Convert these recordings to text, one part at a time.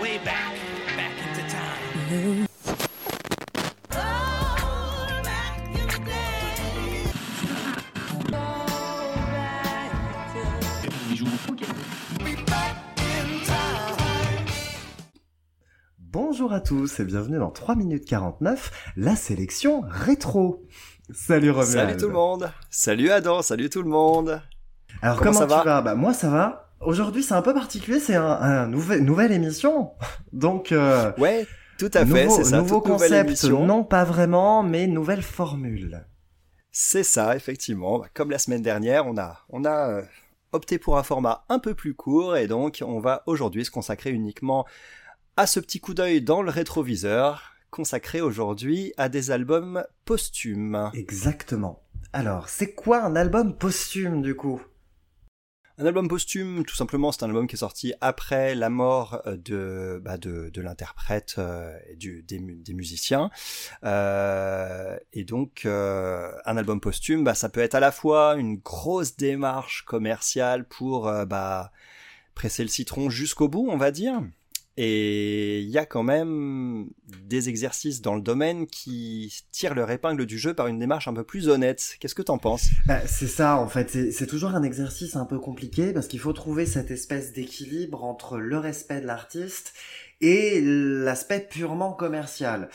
way back, back into time. Bonjour à tous et bienvenue dans 3 minutes 49, la sélection rétro. Salut Romuald. Salut tout le monde. Salut Adam, salut tout le monde. Alors Comment comment, ça tu va vas? Bah moi ça va. Aujourd'hui c'est un peu particulier, c'est un, un nouvel, nouvelle émission. Donc euh, Ouais, tout à fait, c'est ça. nouveau concept, non pas vraiment, mais nouvelle formule. C'est ça, effectivement. Comme la semaine dernière, on a, on a euh, opté pour un format un peu plus court et donc on va aujourd'hui se consacrer uniquement à ce petit coup d'œil dans le rétroviseur, consacré aujourd'hui à des albums posthumes. Exactement. Alors, c'est quoi un album posthume du coup? Un album posthume, tout simplement, c'est un album qui est sorti après la mort euh, de, bah, de, de l'interprète euh, et du, des, mu- des musiciens. Euh, et donc, un album posthume, bah, ça peut être à la fois une grosse démarche commerciale pour bah, presser le citron jusqu'au bout, on va dire. Et il y a quand même des exercices dans le domaine qui tirent leur épingle du jeu par une démarche un peu plus honnête. Qu'est-ce que t'en penses? Bah, c'est ça, en fait. C'est- C'est toujours un exercice un peu compliqué parce qu'il faut trouver cette espèce d'équilibre entre le respect de l'artiste et l'aspect purement commercial.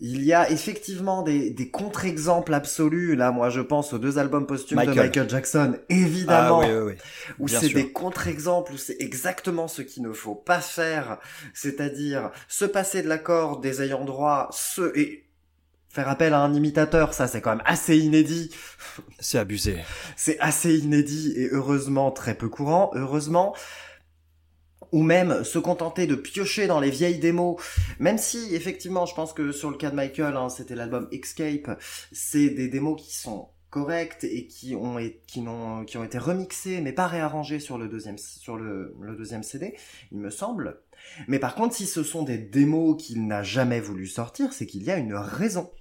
Il y a effectivement des, des contre-exemples absolus. Là, moi, je pense aux deux albums posthumes de Michael. Jackson, évidemment, Ah oui, oui, oui. où c'est des contre-exemples, où c'est exactement ce qu'il ne faut pas faire, c'est-à-dire se passer de l'accord des ayants droit, se et faire appel à un imitateur, ça c'est quand même assez inédit. C'est abusé. C'est assez inédit et heureusement très peu courant, heureusement. Ou même se contenter de piocher dans les vieilles démos, même si effectivement je pense que sur le cas de Michael, hein, c'était l'album Escape, c'est des démos qui sont correctes et qui ont, été remixées mais pas réarrangées sur le deuxième, le deuxième CD, il me semble. Mais par contre, si ce sont des démos qu'il n'a jamais voulu sortir, c'est qu'il y a une raison.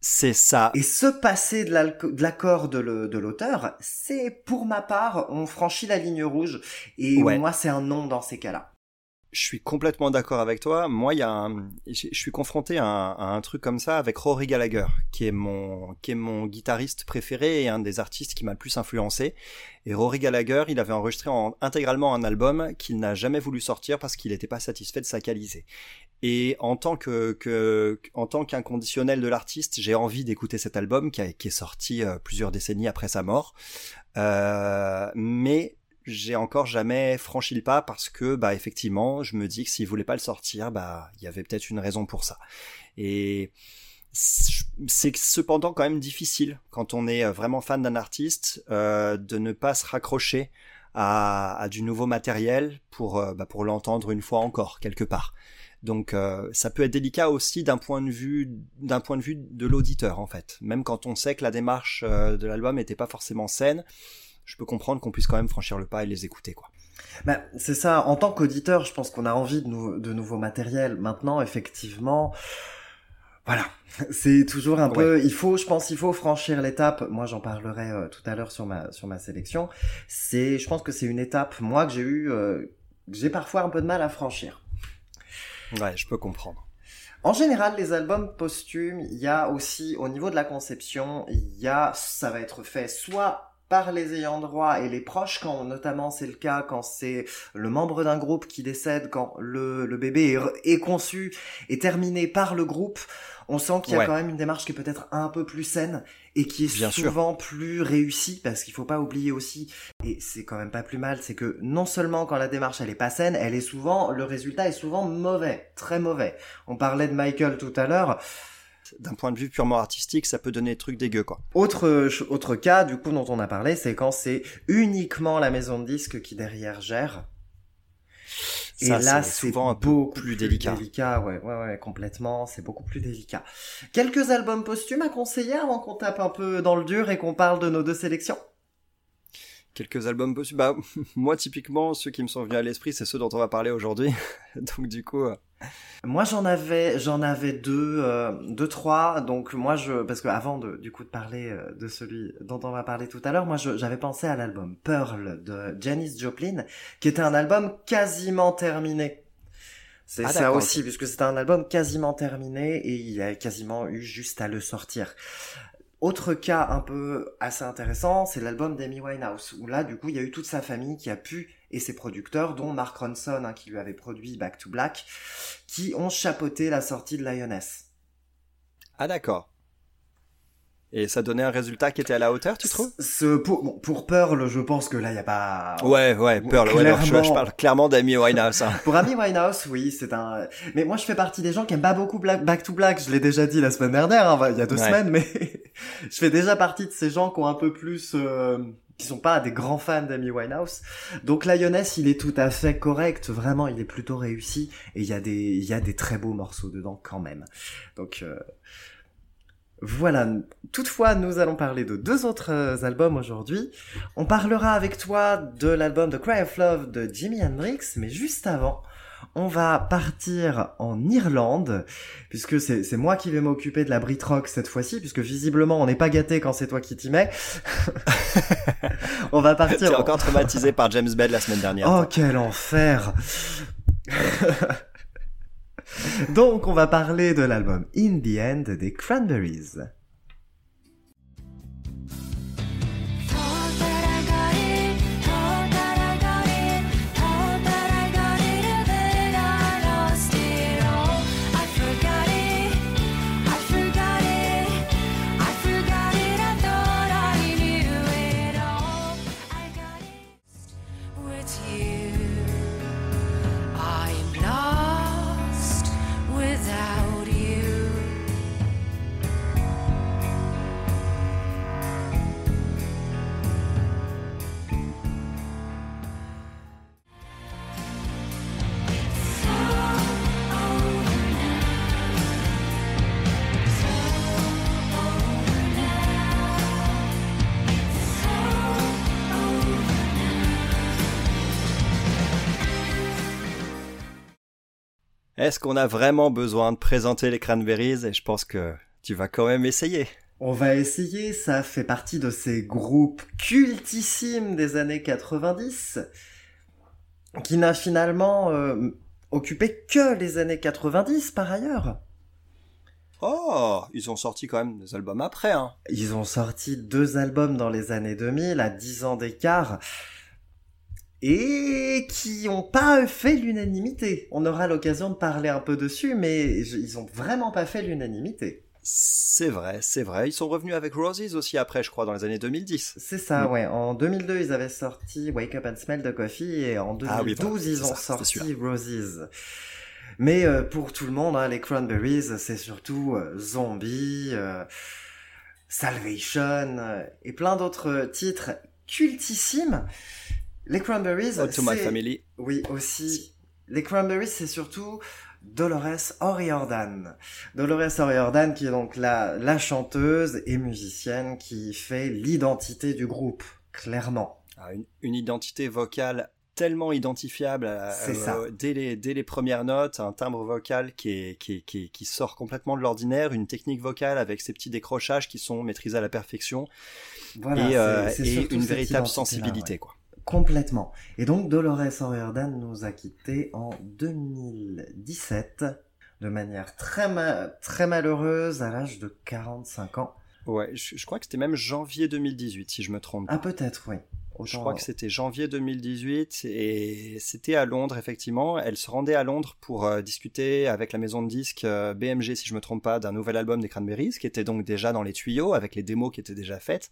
C'est ça. Et se passer de l'accord de l'auteur, c'est pour ma part, on franchit la ligne rouge. Et Ouais. moi, c'est un non dans ces cas-là. Je suis complètement d'accord avec toi. Moi, il y a un... je je suis confronté à un, à un truc comme ça avec Rory Gallagher, qui est mon, qui est mon guitariste préféré et un des artistes qui m'a le plus influencé. Et Rory Gallagher, il avait enregistré en- intégralement un album qu'il n'a jamais voulu sortir parce qu'il n'était pas satisfait de sa qualité. Et en tant que, que en tant qu'inconditionnel de l'artiste, j'ai envie d'écouter cet album qui, est sorti euh, plusieurs décennies après sa mort. Euh, mais j'ai encore jamais franchi le pas parce que bah effectivement je me dis que s'il voulait pas le sortir bah il y avait peut-être une raison pour ça et c'est cependant quand même difficile quand on est vraiment fan d'un artiste euh, de ne pas se raccrocher à, à du nouveau matériel pour euh, bah, pour l'entendre une fois encore quelque part donc euh, ça peut être délicat aussi d'un point de vue d'un point de vue de l'auditeur en fait même quand on sait que la démarche euh, de l'album n'était pas forcément saine je peux comprendre qu'on puisse quand même franchir le pas et les écouter quoi. Bah, c'est ça. En tant qu'auditeur, je pense qu'on a envie de, nou- de nouveaux matériels. Maintenant, effectivement, voilà. C'est toujours un peu, il faut, je pense, il faut franchir l'étape. Moi, j'en parlerai euh, tout à l'heure sur ma, sur ma sélection. C'est, je pense que c'est une étape, moi, que j'ai eu, euh, que j'ai parfois un peu de mal à franchir. Ouais, je peux comprendre. En général, les albums posthumes, il y a aussi, au niveau de la conception, il y a, ça va être fait soit par les ayants droit et les proches, quand notamment c'est le cas quand c'est le membre d'un groupe qui décède, quand le, le bébé est, est conçu et terminé par le groupe, on sent qu'il y a Ouais. quand même une démarche qui est peut-être un peu plus saine et qui est Bien sûr. souvent plus réussie parce qu'il faut pas oublier aussi et c'est quand même pas plus mal c'est que non seulement quand la démarche elle est pas saine elle est souvent le résultat est souvent mauvais très mauvais on parlait de Michael tout à l'heure D'un point de vue purement artistique, ça peut donner des trucs dégueux, quoi. autre autre cas du coup dont on a parlé c'est quand c'est uniquement la maison de disques qui derrière gère et Ça, là, c'est souvent un peu beaucoup plus délicat. ouais, ouais, ouais, complètement. C'est beaucoup plus délicat. Quelques albums posthumes à conseiller avant qu'on tape un peu dans le dur et qu'on parle de nos deux sélections? Quelques albums possibles. Bah, moi, typiquement, ceux qui me sont venus à l'esprit, c'est ceux dont on va parler aujourd'hui. Donc, du coup, euh, Moi, j'en avais, j'en avais deux, euh, deux, trois. Donc moi, je, parce que avant de, du coup, de parler euh, de celui dont on va parler tout à l'heure, moi, j'avais pensé à l'album Pearl de Janis Joplin, qui était un album quasiment terminé. C'est Ah, ça aussi, puisque c'est un album quasiment terminé et il y a quasiment eu juste à le sortir. Autre cas un peu assez intéressant, c'est l'album d'Amy Winehouse, où là, du coup, il y a eu toute sa famille qui a pu, et ses producteurs, dont Mark Ronson, hein, qui lui avait produit Back to Black, qui ont chapeauté la sortie de Lioness. Ah d'accord. Et ça donnait un résultat qui était à la hauteur, tu trouves? Ce, pour, bon, pour Pearl, je pense que là, il n'y a pas... Ouais, ouais, Pearl, ouais, alors, je, je parle clairement d'Amy Winehouse. hein. Pour Amy Winehouse, oui, c'est un. Mais moi, je fais partie des gens qui aiment pas beaucoup Black- Back to Black. Je l'ai déjà dit la semaine dernière, hein, il y a deux Ouais. semaines, mais je fais déjà partie de ces gens qui ont un peu plus, euh, qui sont pas des grands fans d'Amy Winehouse. Donc Lioness, il est tout à fait correct. Vraiment, il est plutôt réussi et il y a des, il y a des très beaux morceaux dedans quand même. Donc euh, voilà. Toutefois, nous allons parler de deux autres euh, albums aujourd'hui. On parlera avec toi de l'album The Cry of Love de Jimi Hendrix, mais juste avant, on va partir en Irlande, puisque c'est moi qui vais m'occuper de la Brit Rock cette fois-ci, puisque visiblement on n'est pas gâté quand c'est toi qui t'y mets. on va T'es partir. en- encore traumatisé par James Bell la semaine dernière. Oh toi. quel enfer Donc on va parler de l'album In the End des Cranberries. Est-ce qu'on a vraiment besoin de présenter les Cranberries? Et je pense que tu vas quand même essayer. On va essayer, ça fait partie de ces groupes cultissimes des années 90, qui n'a finalement euh, occupé que les années 90 par ailleurs. Oh, ils ont sorti quand même des albums après, hein. Ils ont sorti deux albums dans les années 2000, à 10 ans d'écart, et qui n'ont pas fait l'unanimité. On aura l'occasion de parler un peu dessus, mais je- ils ont vraiment pas fait l'unanimité. C'est vrai, c'est vrai. Ils sont revenus avec Roses aussi après, je crois, dans les années 2010. C'est ça, Mm. ouais. En 2002, ils avaient sorti Wake Up and Smell the Coffee et en 2012, Ah oui, ils ont ça, sorti. Roses. Mais euh, pour tout le monde, hein, les Cranberries, c'est surtout euh, Zombie, euh, Salvation et plein d'autres titres cultissimes. Les Cranberries, to My Family. oui, aussi. Les Cranberries, c'est surtout Dolores O'Riordan. Dolores O'Riordan, qui est donc la, la chanteuse et musicienne qui fait l'identité du groupe, clairement. Ah, une, une identité vocale tellement identifiable à- C'est euh, ça. dès, les, dès les premières notes, un timbre vocal qui, est, qui, est- qui, qui sort complètement de l'ordinaire, une technique vocale avec ses petits décrochages qui sont maîtrisés à la perfection Voilà, et, euh, et une véritable sensibilité. ouais. Quoi. Complètement. Et donc Dolores O'Riordan nous a quittés en 2017 de manière très, ma- très malheureuse à l'âge de 45 ans. Ouais, je, je crois que c'était même janvier 2018, si je me trompe. Ah peut-être, oui. Je crois que c'était janvier 2018 et c'était à Londres effectivement. Elle se rendait à Londres pour euh, discuter avec la maison de disques euh, BMG si je me trompe pas d'un nouvel album des Cranberries qui était donc déjà dans les tuyaux avec les démos qui étaient déjà faites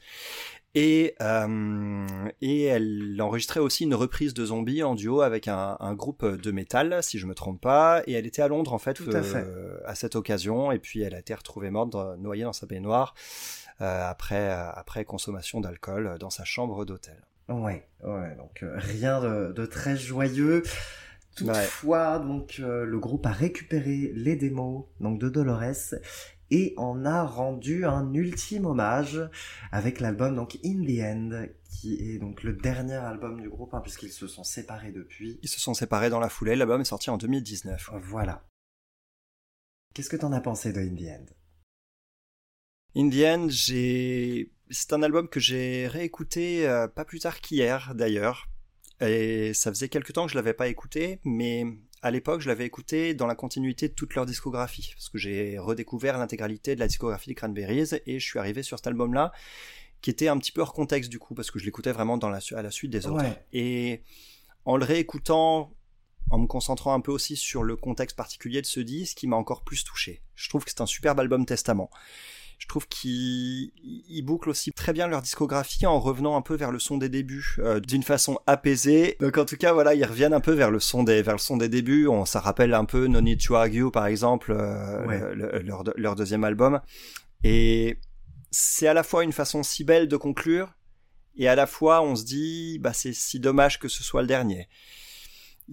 et euh, et elle enregistrait aussi une reprise de Zombie en duo avec un, un groupe de métal si je me trompe pas et elle était à Londres en fait, Tout à fait. euh, à cette occasion et puis elle a été retrouvée morte noyée dans sa baignoire euh, après après consommation d'alcool dans sa chambre d'hôtel. Ouais, ouais, donc euh, rien de, de très joyeux. Toutefois, donc euh, le groupe a récupéré les démos donc de Dolores et en a rendu un ultime hommage avec l'album donc In the End qui est donc le dernier album du groupe hein, puisqu'ils se sont séparés depuis. Ils se sont séparés dans la foulée. L'album est sorti en 2019. Voilà. Qu'est-ce que t'en as pensé de In the End? In the End, j'ai... c'est un album que j'ai réécouté euh, pas plus tard qu'hier d'ailleurs. Et ça faisait quelque temps que je l'avais pas écouté, mais à l'époque, je l'avais écouté dans la continuité de toute leur discographie, parce que j'ai redécouvert l'intégralité de la discographie des Cranberries, et je suis arrivé sur cet album-là, qui était un petit peu hors contexte du coup, parce que je l'écoutais vraiment dans la, su- à la suite des autres. Ouais. Et en le réécoutant, en me concentrant un peu aussi sur le contexte particulier de ce disque, qui m'a encore plus touché. Je trouve que c'est un superbe album testament. Je trouve qu'ils ils bouclent aussi très bien leur discographie en revenant un peu vers le son des débuts euh, d'une façon apaisée. Donc en tout cas voilà, ils reviennent un peu vers le son des vers le son des débuts. On ça rappelle un peu No Need to Argue par exemple, euh, Ouais. le- le- leur leur deuxième album. Et c'est à la fois une façon si belle de conclure et à la fois on se dit bah c'est si dommage que ce soit le dernier.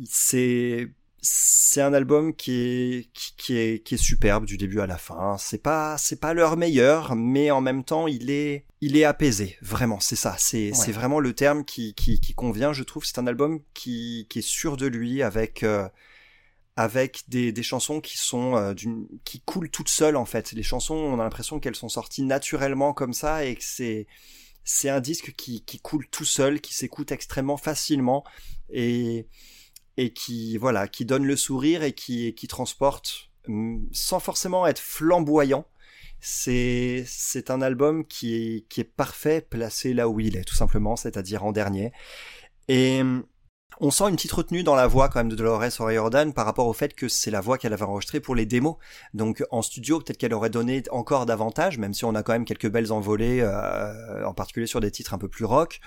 C'est c'est un album qui est qui, qui est qui est superbe du début à la fin. C'est pas c'est pas leur meilleur, mais en même temps il est il est apaisé. Vraiment, c'est ça. C'est Ouais. c'est vraiment le terme qui qui qui convient. Je trouve c'est un album qui qui est sûr de lui avec euh, avec des, des chansons qui sont euh, d'une qui coulent toutes seules en fait. Les chansons, on a l'impression qu'elles sont sorties naturellement comme ça et que c'est c'est un disque qui qui coule tout seul, qui s'écoute extrêmement facilement et et qui voilà, qui donne le sourire et qui qui transporte hum, sans forcément être flamboyant. C'est c'est un album qui est qui est parfait placé là où il est tout simplement, c'est-à-dire en dernier. Et hum, on sent une petite retenue dans la voix quand même de Dolores O'Riordan par rapport au fait que c'est la voix qu'elle avait enregistrée pour les démos. Donc en studio, peut-être qu'elle aurait donné encore davantage, même si on a quand même quelques belles envolées, euh, en particulier sur des titres un peu plus rock.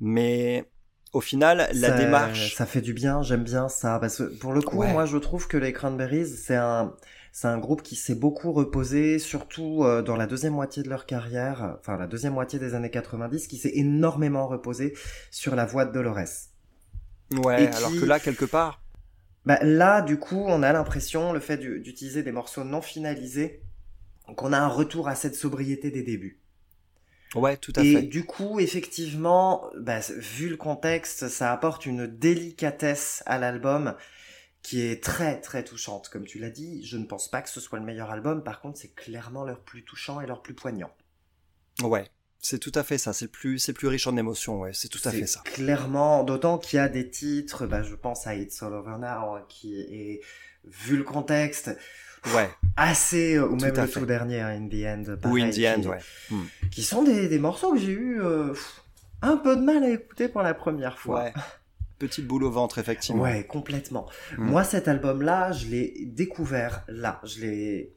Mais au final, la ça, démarche... Ça fait du bien, j'aime bien ça. Parce que pour le coup, Ouais. moi je trouve que les Cranberries, c'est un, c'est un groupe qui s'est beaucoup reposé, surtout euh, dans la deuxième moitié de leur carrière, enfin la deuxième moitié des années 90, qui s'est énormément reposé sur la voix de Dolores. Ouais, et alors qui- que là, quelque part... Bah, là, du coup, on a l'impression, le fait du- d'utiliser des morceaux non finalisés, qu'on a un retour à cette sobriété des débuts. Ouais, tout à Et fait. du coup, effectivement, bah, vu le contexte, ça apporte une délicatesse à l'album qui est très très touchante. Comme tu l'as dit, je ne pense pas que ce soit le meilleur album. Par contre, c'est clairement leur plus touchant et leur plus poignant. Ouais, c'est tout à fait ça. C'est plus, c'est plus riche en émotions. Ouais, c'est tout à fait ça. Clairement, d'autant qu'il y a des titres, bah, je pense à It's All Over Now, hein, qui est, vu le contexte, Ouais. assez, euh, ou même le tout dernier, hein, In the End. Ou In the End, qui- ouais. Hmm. Qui sont des, des morceaux que j'ai eu euh, un peu de mal à écouter pour la première fois. Ouais. Petite boule au ventre, effectivement. Ouais, complètement. Mm. Moi, cet album-là, je l'ai découvert là. Je l'ai.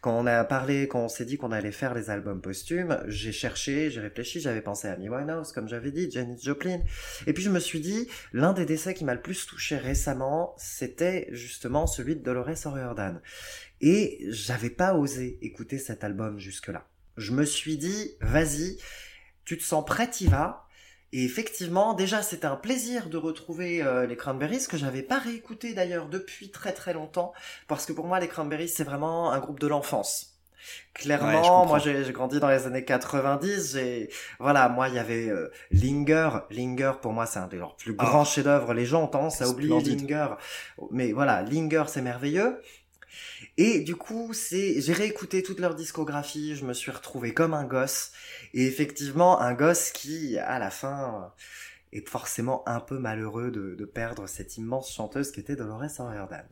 Quand on a parlé, quand on s'est dit qu'on allait faire les albums posthumes, j'ai cherché, j'ai réfléchi, j'avais pensé à Amy Winehouse, comme j'avais dit, Janis Joplin. Et puis je me suis dit, l'un des décès qui m'a le plus touché récemment, c'était justement celui de Dolores O'Riordan. Et j'avais pas osé écouter cet album jusque-là. Je me suis dit, vas-y, tu te sens prêt, y vas. Et effectivement, déjà, c'était un plaisir de retrouver euh, les Cranberries, que j'avais pas réécouté d'ailleurs depuis très très longtemps, parce que pour moi, les Cranberries, c'est vraiment un groupe de l'enfance. Clairement, moi j'ai grandi dans les années 90, j'ai voilà, moi il y avait euh, Linger, Linger pour moi c'est un de leurs plus Ah. grands chefs-d'œuvre, les gens ont tendance à oublier. Linger, mais voilà, Linger c'est merveilleux. Et du coup, c'est, j'ai réécouté toute leur discographie, je me suis retrouvé comme un gosse. Et effectivement, un gosse qui, à la fin, est forcément un peu malheureux de, perdre cette immense chanteuse qui était Dolores O'Riordan.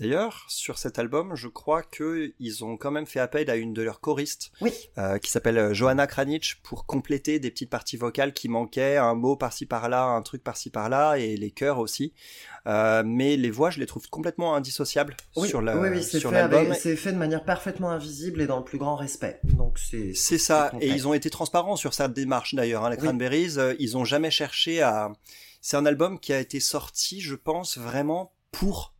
D'ailleurs, sur cet album, je crois que ils ont quand même fait appel à une de leurs choristes, Oui. euh, qui s'appelle euh, Johanna Kranich, pour compléter des petites parties vocales qui manquaient, un mot par-ci par-là, un truc par-ci par-là, et les chœurs aussi. Euh, mais les voix, je les trouve complètement indissociables Oui, sur la, oui, oui, c'est fait, l'album. fait de manière parfaitement invisible et dans le plus grand respect. Donc c'est, C'est ça, et ils ont été transparents sur cette démarche d'ailleurs. Hein, les. Cranberries, euh, ils ont jamais cherché à. C'est un album qui a été sorti, je pense, vraiment pour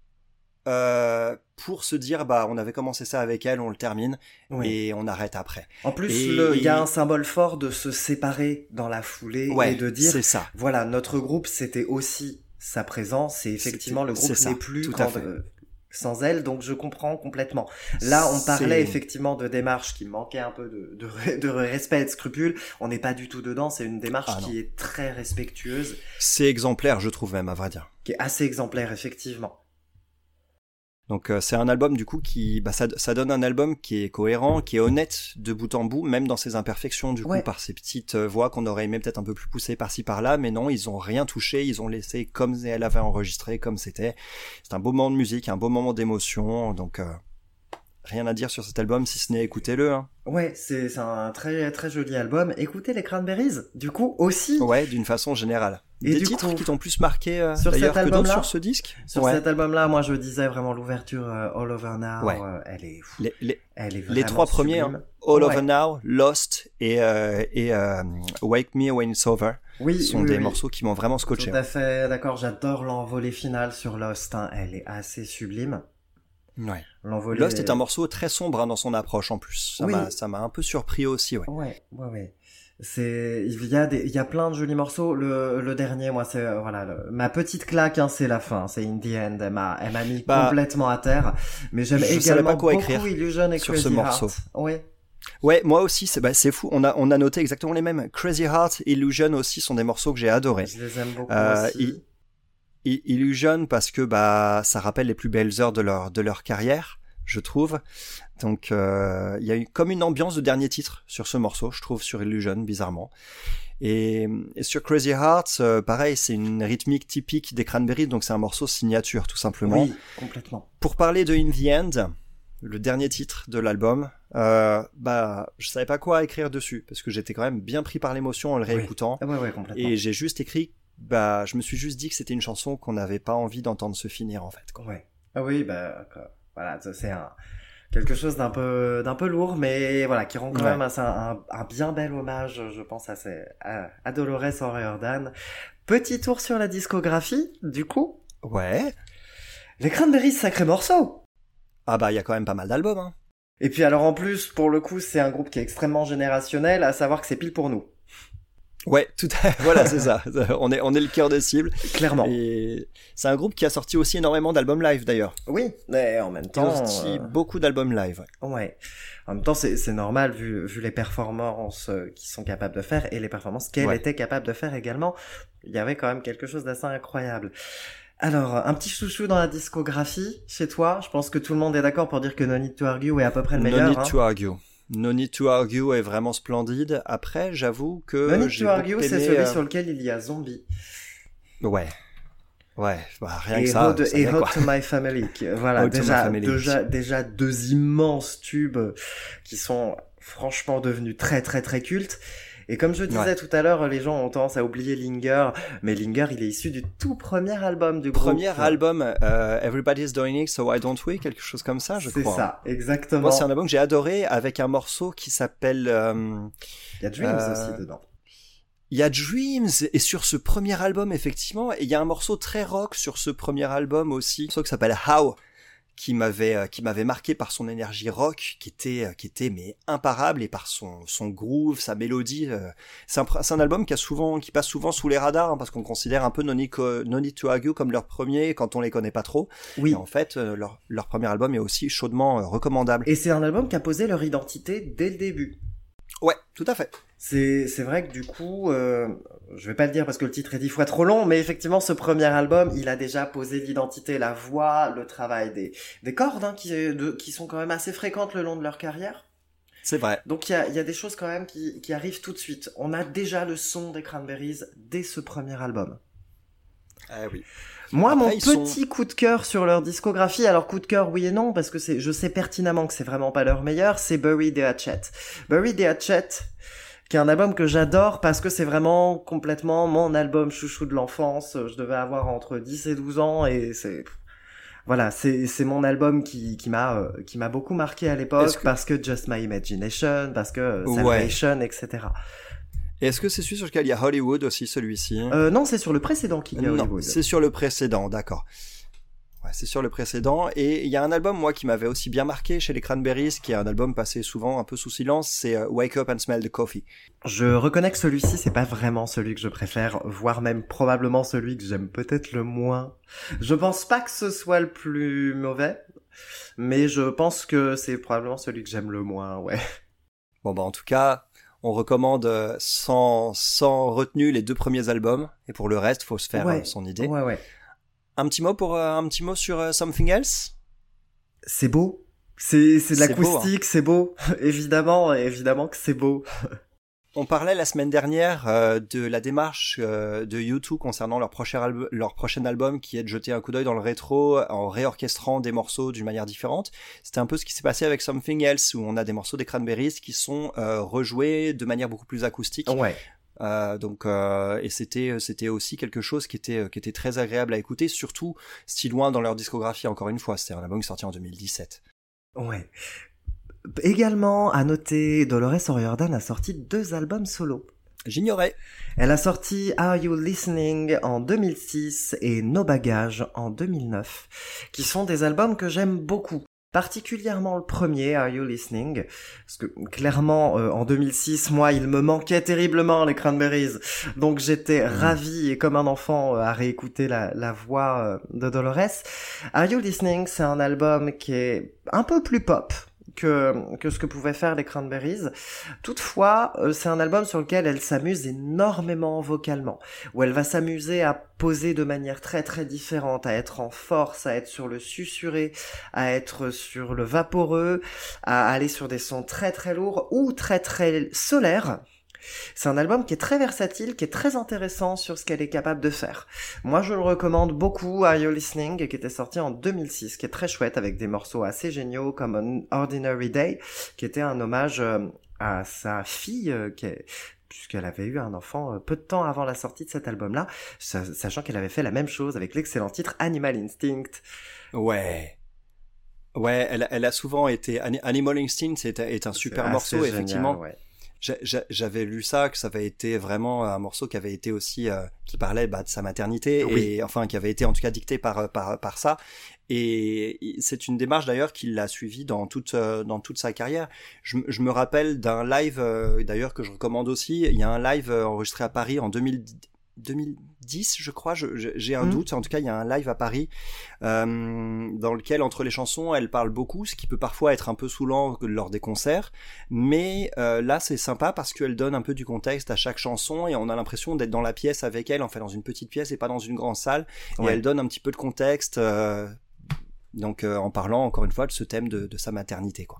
euh, pour se dire bah on avait commencé ça avec elle, on le termine Oui. et on arrête après. En plus, et- il y a un symbole fort de se séparer dans la foulée Ouais, et de dire, ça. voilà, notre groupe, c'était aussi sa présence et effectivement, le groupe n'est plus tout à quand- fait. euh, sans elle, donc je comprends complètement. Là, on parlait effectivement de démarche qui manquait un peu de, de, de respect et de scrupule. On n'est pas du tout dedans, c'est une démarche Ah, qui est très respectueuse, C'est exemplaire, je trouve même à vrai dire. qui est assez exemplaire, effectivement. Donc euh, c'est un album du coup qui, bah, ça, ça donne un album qui est cohérent, qui est honnête de bout en bout, même dans ses imperfections du Ouais. coup par ces petites euh, voix qu'on aurait aimé peut-être un peu plus poussées par-ci par-là, mais non, ils ont rien touché, ils ont laissé comme elle avait enregistré, comme c'était. C'est un beau moment de musique, un beau moment d'émotion, donc euh, rien à dire sur cet album si ce n'est écoutez-le. Hein. Ouais, c'est c'est un très très joli album. Écoutez les Cranberries, du coup aussi Ouais, d'une façon générale. Et Des titres coup, qui t'ont plus marqué euh, sur cet que d'autres album-là, sur ce disque? sur Ouais. cet album-là. Moi, je disais vraiment l'ouverture euh, All Over Now. Ouais. euh, elle est, Les, les, elle est les trois premiers, hein, All Ouais. Over Now, Lost et, et Wake Me When It's Over. Oui, sont oui, des oui. morceaux qui m'ont vraiment scotché. Tout à fait, d'accord. J'adore l'envolée finale sur Lost. hein. Elle est assez sublime. Ouais. Lost est un morceau très sombre hein, dans son approche en plus. Ça Oui. m'a un peu surpris aussi, ouais. Ouais, ouais, ouais. C'est, il y a des, il y a plein de jolis morceaux. Le, le dernier, moi, c'est, euh, voilà, le- ma petite claque, hein, c'est la fin. C'est In the End. Elle m'a, elle m'a mis Bah, complètement à terre. Mais j'aime également pas quoi beaucoup écrire Illusion et sur Crazy ce morceau. Heart. Ouais. Ouais, moi aussi, c'est bah, c'est fou. On a on a noté exactement les mêmes. Crazy Heart, Illusion aussi sont des morceaux que j'ai adorés. Je les aime beaucoup Euh, aussi. il- Illusion parce que bah ça rappelle les plus belles heures de leur de leur carrière, je trouve. Donc euh, il y a eu comme une ambiance de dernier titre sur ce morceau, je trouve sur Illusion bizarrement. Et, et sur Crazy Hearts, euh, pareil, c'est une rythmique typique des Cranberries, donc c'est un morceau signature tout simplement. Oui, complètement. Pour parler de In the End, le dernier titre de l'album, euh, bah je savais pas quoi écrire dessus parce que j'étais quand même bien pris par l'émotion en le Oui. réécoutant. Ah ouais, ouais, complètement. Et j'ai juste écrit, bah, je me suis juste dit que c'était une chanson qu'on n'avait pas envie d'entendre se finir, en fait. Quoi. Ouais. Ah oui, bah. Voilà, c'est un, quelque chose d'un peu, d'un peu lourd, mais voilà, qui rend quand Ouais. même un, un, un bien bel hommage, je pense, à, ces, à, à Dolores O'Riordan. Petit tour sur la discographie, du coup. Ouais. Les Cranberries, sacré morceau! Ah bah, il y a quand même pas mal d'albums. Hein. Et puis alors en plus, pour le coup, c'est un groupe qui est extrêmement générationnel, à savoir que c'est pile pour nous. Ouais, tout à... voilà, c'est ça. On est, on est le cœur de cible. Clairement. Et c'est un groupe qui a sorti aussi énormément d'albums live, d'ailleurs. Oui, mais en même Qui a temps... sorti euh, beaucoup d'albums live. ouais. Ouais. En même temps, c'est normal vu, vu les performances euh, qu'ils sont capables de faire et les performances qu'elle Ouais. était capable de faire également. Il y avait quand même quelque chose d'assez incroyable. Alors, un petit chouchou dans la discographie chez toi. Je pense que tout le monde est d'accord pour dire que No Need to Argue est à peu près le No meilleur. Need hein. to Argue. No Need to Argue est vraiment splendide. Après, j'avoue que No Need to Argue, c'est celui euh, sur lequel il y a Zombie. Ouais. Ouais, bah, rien et que ça, et quoi. to My Family. Voilà, déjà, déjà, déjà deux immenses tubes qui sont franchement devenus très très très cultes. Et comme je disais Ouais. tout à l'heure, les gens ont tendance à oublier Linger, mais Linger, il est issu du tout premier album du groupe. Premier album, euh, Everybody's Doing It, So Why Don't We, quelque chose comme ça, je C'est crois. ça, exactement. Moi, c'est un album que j'ai adoré avec un morceau qui s'appelle. euh, Il y a Dreams euh, aussi dedans. Il y a Dreams et sur ce premier album effectivement, et il y a un morceau très rock sur ce premier album aussi, un morceau qui s'appelle How, qui m'avait euh, qui m'avait marqué par son énergie rock, qui était euh, qui était mais imparable et par son son groove, sa mélodie. euh. C'est un album qui a souvent qui passe souvent sous les radars hein, parce qu'on considère un peu No Need, Co- No Need to Argue comme leur premier quand on les connaît pas trop. Oui. Et en fait, leur leur premier album est aussi chaudement recommandable. Et c'est un album qui a posé leur identité dès le début. Ouais, tout à fait. C'est vrai que du coup, euh, je vais pas le dire parce que le titre est dix fois trop long, mais effectivement, ce premier album, il a déjà posé l'identité, la voix, le travail des, des cordes, hein, qui, de- qui sont quand même assez fréquentes le long de leur carrière. C'est vrai. Donc il y a, y a des choses quand même qui, qui arrivent tout de suite. On a déjà le son des Cranberries dès ce premier album. Ah oui. Moi, Après, mon sont- petit coup de cœur sur leur discographie, alors coup de cœur oui et non, parce que c'est, je sais pertinemment que c'est vraiment pas leur meilleur, c'est Bury the Hatchet. Bury the Hatchet, qui est un album que j'adore parce que c'est vraiment complètement mon album chouchou de l'enfance. Je devais avoir entre 10 et 12 ans et c'est, voilà, c'est, c'est mon album qui, qui m'a, euh, qui m'a beaucoup marqué à l'époque que- parce que Just My Imagination, parce que euh, Ouais. Salvation, etc. Et est-ce que c'est celui sur lequel il y a Hollywood aussi, celui-ci Euh, non, c'est sur le précédent qu'il y a Non, Hollywood. c'est sur le précédent, d'accord. Ouais, c'est sur le précédent. Et il y a un album, moi, qui m'avait aussi bien marqué chez les Cranberries, qui est un album passé souvent un peu sous silence, c'est euh, Wake Up and Smell the Coffee. Je reconnais que celui-ci, c'est pas vraiment celui que je préfère, voire même probablement celui que j'aime peut-être le moins. Je pense pas que ce soit le plus mauvais, mais je pense que c'est probablement celui que j'aime le moins, ouais. Bon, bah, en tout cas, on recommande euh, sans, sans retenue les deux premiers albums. Et pour le reste, faut se faire Ouais. euh, son idée. Ouais, ouais. Un petit mot pour, euh, un petit mot sur euh, Something Else? c'est beau. C'est c'est de hein. l'acoustique, c'est beau. évidemment, évidemment que c'est beau. On parlait la semaine dernière euh, de la démarche euh, de U2 concernant leur prochain, leur prochain album qui est de jeter un coup d'œil dans le rétro en réorchestrant des morceaux d'une manière différente. C'était un peu ce qui s'est passé avec Something Else où on a des morceaux des Cranberries qui sont euh, rejoués de manière beaucoup plus acoustique. Ouais. Euh, donc euh, et c'était c'était aussi quelque chose qui était qui était très agréable à écouter, surtout si loin dans leur discographie encore une fois. C'est un album sorti en 2017. Ouais. Également, à noter, Dolores O'Riordan a sorti deux albums solo. J'ignorais. Elle a sorti Are You Listening en 2006 et No Bagage en 2009, qui sont des albums que j'aime beaucoup. Particulièrement le premier, Are You Listening? Parce que clairement, euh, en 2006, moi, il me manquait terriblement les Cranberries. Donc j'étais ravi et comme un enfant euh, à réécouter la, la voix euh, de Dolores. Are You Listening C'est un album qui est un peu plus pop que, que ce que pouvaient faire les Cranberries. Toutefois, euh, c'est un album sur lequel elle s'amuse énormément vocalement, où elle va s'amuser à poser de manière très très différente, à être en force, à être sur le susurré, à être sur le vaporeux, à aller sur des sons très très lourds ou très très solaires. C'est un album qui est très versatile, qui est très intéressant sur ce qu'elle est capable de faire. Moi, je le recommande beaucoup à You Listening, qui était sorti en 2006, qui est très chouette, avec des morceaux assez géniaux comme An Ordinary Day, qui était un hommage euh, à sa fille, euh, qui est- puisqu'elle avait eu un enfant euh, peu de temps avant la sortie de cet album-là, sa- sachant qu'elle avait fait la même chose avec l'excellent titre Animal Instinct. Ouais. Ouais, elle, elle a souvent été. Ani- Animal Instinct est, est un super morceau, génial, effectivement. ouais. J'a- j'a- J'avais lu ça, que ça avait été vraiment un morceau qui avait été aussi, euh, qui parlait bah, de sa maternité, Oui. et enfin qui avait été en tout cas dicté par, par, par ça. Et c'est une démarche d'ailleurs qu'il l'a suivie dans toute, euh, dans toute sa carrière. Je, me rappelle d'un live, euh, d'ailleurs que je recommande aussi, il y a un live euh, enregistré à Paris en 2000 2010, je crois, j'ai un Mhm. doute. En tout cas, il y a un live à Paris euh, dans lequel, entre les chansons, elle parle beaucoup, ce qui peut parfois être un peu saoulant lors des concerts. Mais euh, là, c'est sympa parce qu'elle donne un peu du contexte à chaque chanson et on a l'impression d'être dans la pièce avec elle, en fait, dans une petite pièce et pas dans une grande salle. Et elle donne un petit peu de contexte. euh, donc, en parlant encore une fois de ce thème de, de sa maternité, quoi.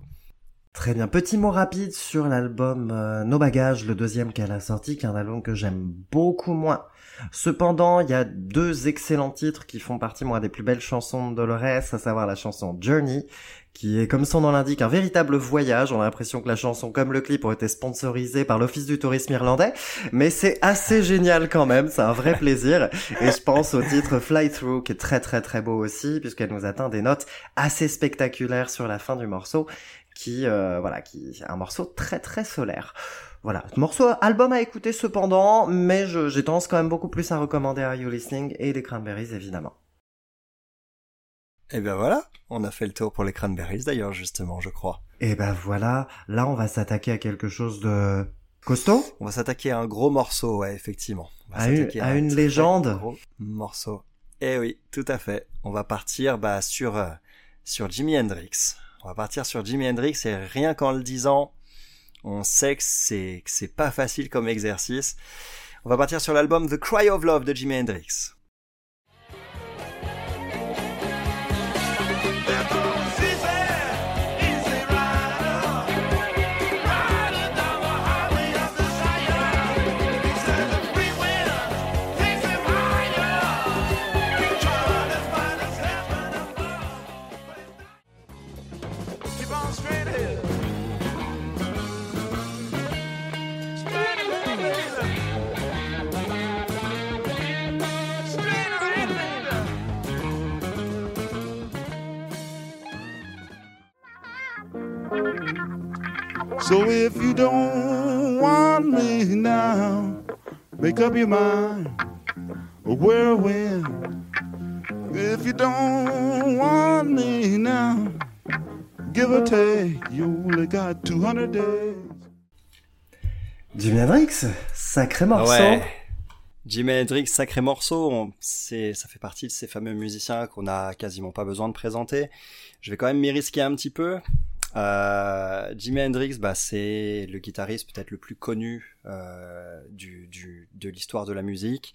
Très bien. Petit mot rapide sur l'album euh, No Bagages, le deuxième qu'elle a sorti, qui est un album que j'aime beaucoup moins. Cependant, il y a deux excellents titres qui font partie, moi, des plus belles chansons de Dolores, à savoir la chanson Journey, qui est, comme son nom l'indique, un véritable voyage. On a l'impression que la chanson, comme le clip, ont été sponsorisés par l'Office du tourisme irlandais, mais c'est assez génial quand même, c'est un vrai plaisir. Et je pense au titre Fly Through, qui est très très très beau aussi, puisqu'elle nous atteint des notes assez spectaculaires sur la fin du morceau qui euh, voilà qui est un morceau très très solaire voilà morceau album à écouter cependant mais je- j'ai tendance quand même beaucoup plus à recommander Are You Listening et les Cranberries évidemment Et ben voilà, on a fait le tour pour les Cranberries d'ailleurs, justement, je crois. et ben voilà là on va s'attaquer à quelque chose de costaud On va s'attaquer à un gros morceau, ouais, effectivement. On va À une- à un une légende. Gros morceau. Eh oui, tout à fait. On va partir bah, sur euh, sur Jimi Hendrix. On va partir sur Jimi Hendrix et rien qu'en le disant, on sait que c'est que c'est pas facile comme exercice. On va partir sur l'album The Cry of Love de Jimi Hendrix. So if you don't want me now, make up your mind. A whirlwind. If you don't want me now, give or take, you only got 200 days. Jimi Hendrix sacré morceau Ouais. Jimi Hendrix, sacré morceau. On- C'est, ça fait partie de ces fameux musiciens qu'on a quasiment pas besoin de présenter. Je vais quand même m'y risquer un petit peu. Euh, Jimi Hendrix, bah, c'est le guitariste peut-être le plus connu euh, de l'histoire de la musique.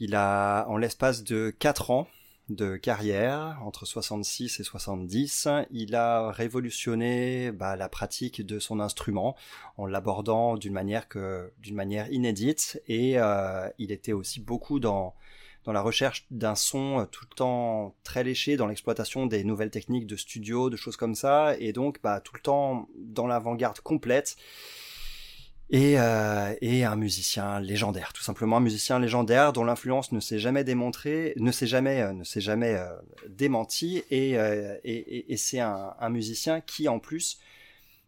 Il a, en l'espace de 4 ans, de carrière entre 66 et 70. Il a révolutionné bah, la pratique de son instrument en l'abordant d'une manière que d'une manière inédite et euh, il était aussi beaucoup dans dans la recherche d'un son euh, tout le temps très léché, dans l'exploitation des nouvelles techniques de studio, de choses comme ça, et donc bah, tout le temps dans l'avant-garde complète. Et, euh, et un musicien légendaire, tout simplement un musicien légendaire dont l'influence ne s'est jamais démontrée, ne s'est jamais, euh, ne s'est jamais démentie, et, c'est un, un musicien qui en plus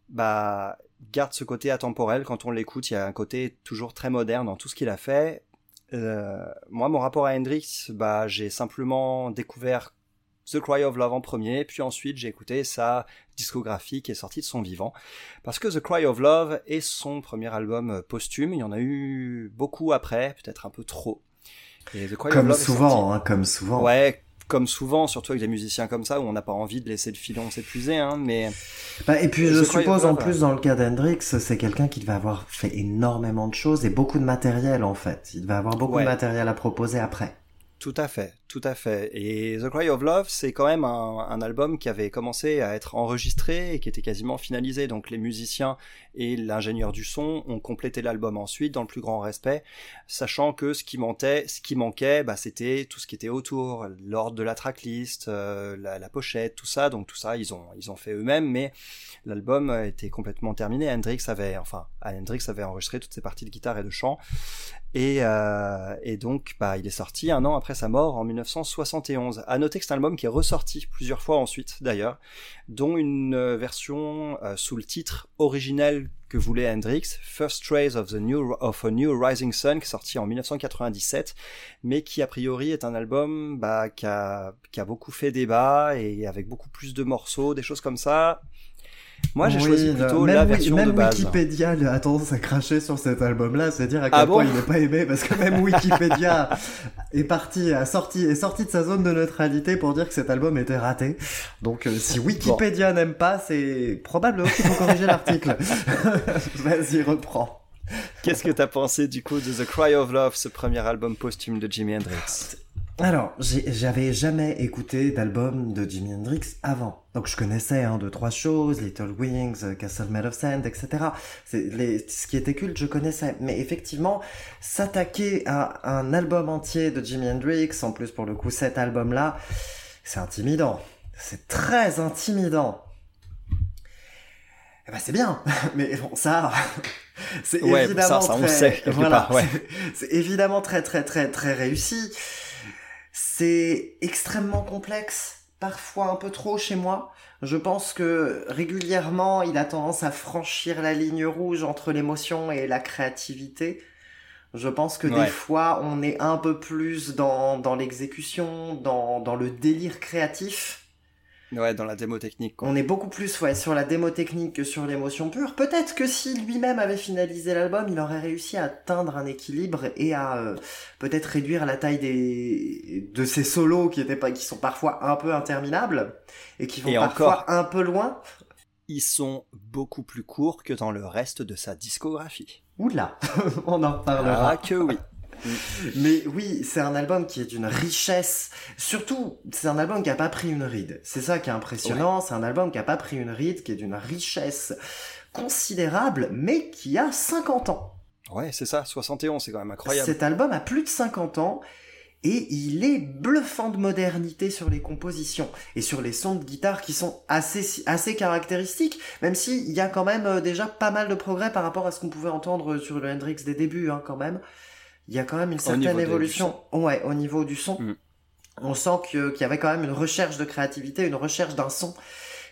bah, garde ce côté atemporel quand on l'écoute. Il y a un côté toujours très moderne dans tout ce qu'il a fait. Euh, moi, mon rapport à Hendrix, bah, j'ai simplement découvert The Cry of Love en premier, puis ensuite j'ai écouté sa discographie qui est sortie de son vivant. Parce que The Cry of Love est son premier album posthume, il y en a eu beaucoup après, peut-être un peu trop. Et The Cry of Comme Love est souvent, sorti- hein, comme souvent. Ouais, comme souvent, surtout avec des musiciens comme ça, où on n'a pas envie de laisser le filon s'épuiser, hein, mais Bah, et puis je suppose en plus dans le cas d'Hendrix, c'est quelqu'un qui devait avoir fait énormément de choses et beaucoup de matériel en fait. Il devait avoir beaucoup Ouais. de matériel à proposer après. Tout à fait, tout à fait. Et The Cry of Love, c'est quand même un, album qui avait commencé à être enregistré et qui était quasiment finalisé. Donc les musiciens et l'ingénieur du son ont complété l'album ensuite dans le plus grand respect, sachant que ce qui manquait, ce qui manquait, bah, c'était tout ce qui était autour, l'ordre de la tracklist, euh, la, pochette, tout ça. Donc tout ça, ils ont, ils ont fait eux-mêmes, mais l'album était complètement terminé. Hendrix avait, enfin, Hendrix avait enregistré toutes ses parties de guitare et de chant. Et, euh, et donc, bah, il est sorti un an après sa mort en 1971. À noter que c'est un album qui est ressorti plusieurs fois ensuite, d'ailleurs, dont une euh, version euh, sous le titre originel que voulait Hendrix, First Trace of a New Rising Sun, qui est sorti en 1997, mais qui a priori est un album bah, qui a beaucoup fait débat et avec beaucoup plus de morceaux, des choses comme ça. Moi, j'ai Oui, choisi le- plutôt même la version même de base. Wikipédia a tendance à cracher sur cet album-là, c'est dire à quel Ah bon point il n'est pas aimé, parce que même Wikipédia est parti, a sorti, est sorti de sa zone de neutralité pour dire que cet album était raté. Donc euh, si Wikipédia n'aime pas, c'est probablement qu'il faut corriger l'article. Vas-y, reprends. Qu'est-ce que t'as pensé du coup de The Cry of Love, ce premier album posthume de Jimi Hendrix? Alors, j'avais jamais écouté d'album de Jimi Hendrix avant. Donc je connaissais hein, deux, trois choses, Little Wings, euh, Castle Made of Sand, etc. Les, ce qui était culte, je connaissais. Mais effectivement, s'attaquer à un album entier de Jimi Hendrix, en plus pour le coup cet album-là, c'est intimidant. C'est très intimidant. Eh ben c'est bien, mais bon ça, c'est Ouais, évidemment ça, ça, on très, sait, quelque voilà, part, ouais. c'est- c'est évidemment très très très très réussi. C'est extrêmement complexe, parfois un peu trop chez moi. Je pense que régulièrement, il a tendance à franchir la ligne rouge entre l'émotion et la créativité. Je pense que Ouais. des fois, on est un peu plus dans, dans l'exécution, dans, dans le délire créatif. Ouais, dans la démo technique. Quoi. On est beaucoup plus ouais, sur la démo technique que sur l'émotion pure. Peut-être que si lui-même avait finalisé l'album, il aurait réussi à atteindre un équilibre et à euh, peut-être réduire la taille des de ses solos qui étaient pas qui sont parfois un peu interminables et qui vont Et parfois encore. un peu loin. Ils sont beaucoup plus courts que dans le reste de sa discographie. Oula, on en reparlera. Ah que oui. Mais oui, c'est un album qui est d'une richesse. Surtout, c'est un album qui a pas pris une ride. C'est ça qui est impressionnant. C'est un album qui a pas pris une ride, qui est d'une richesse considérable, mais qui a 50 ans. Ouais, c'est ça, 71, c'est quand même incroyable. Cet album a plus de 50 ans et il est bluffant de modernité sur les compositions et sur les sons de guitare qui sont assez, assez caractéristiques, même s'il y a quand même euh, déjà pas mal de progrès par rapport à ce qu'on pouvait entendre sur le Hendrix des débuts, hein, quand même. Il y a quand même une certaine évolution. Ouais, au niveau du son. Mm. On sent que- qu'il y avait quand même une recherche de créativité, une recherche d'un son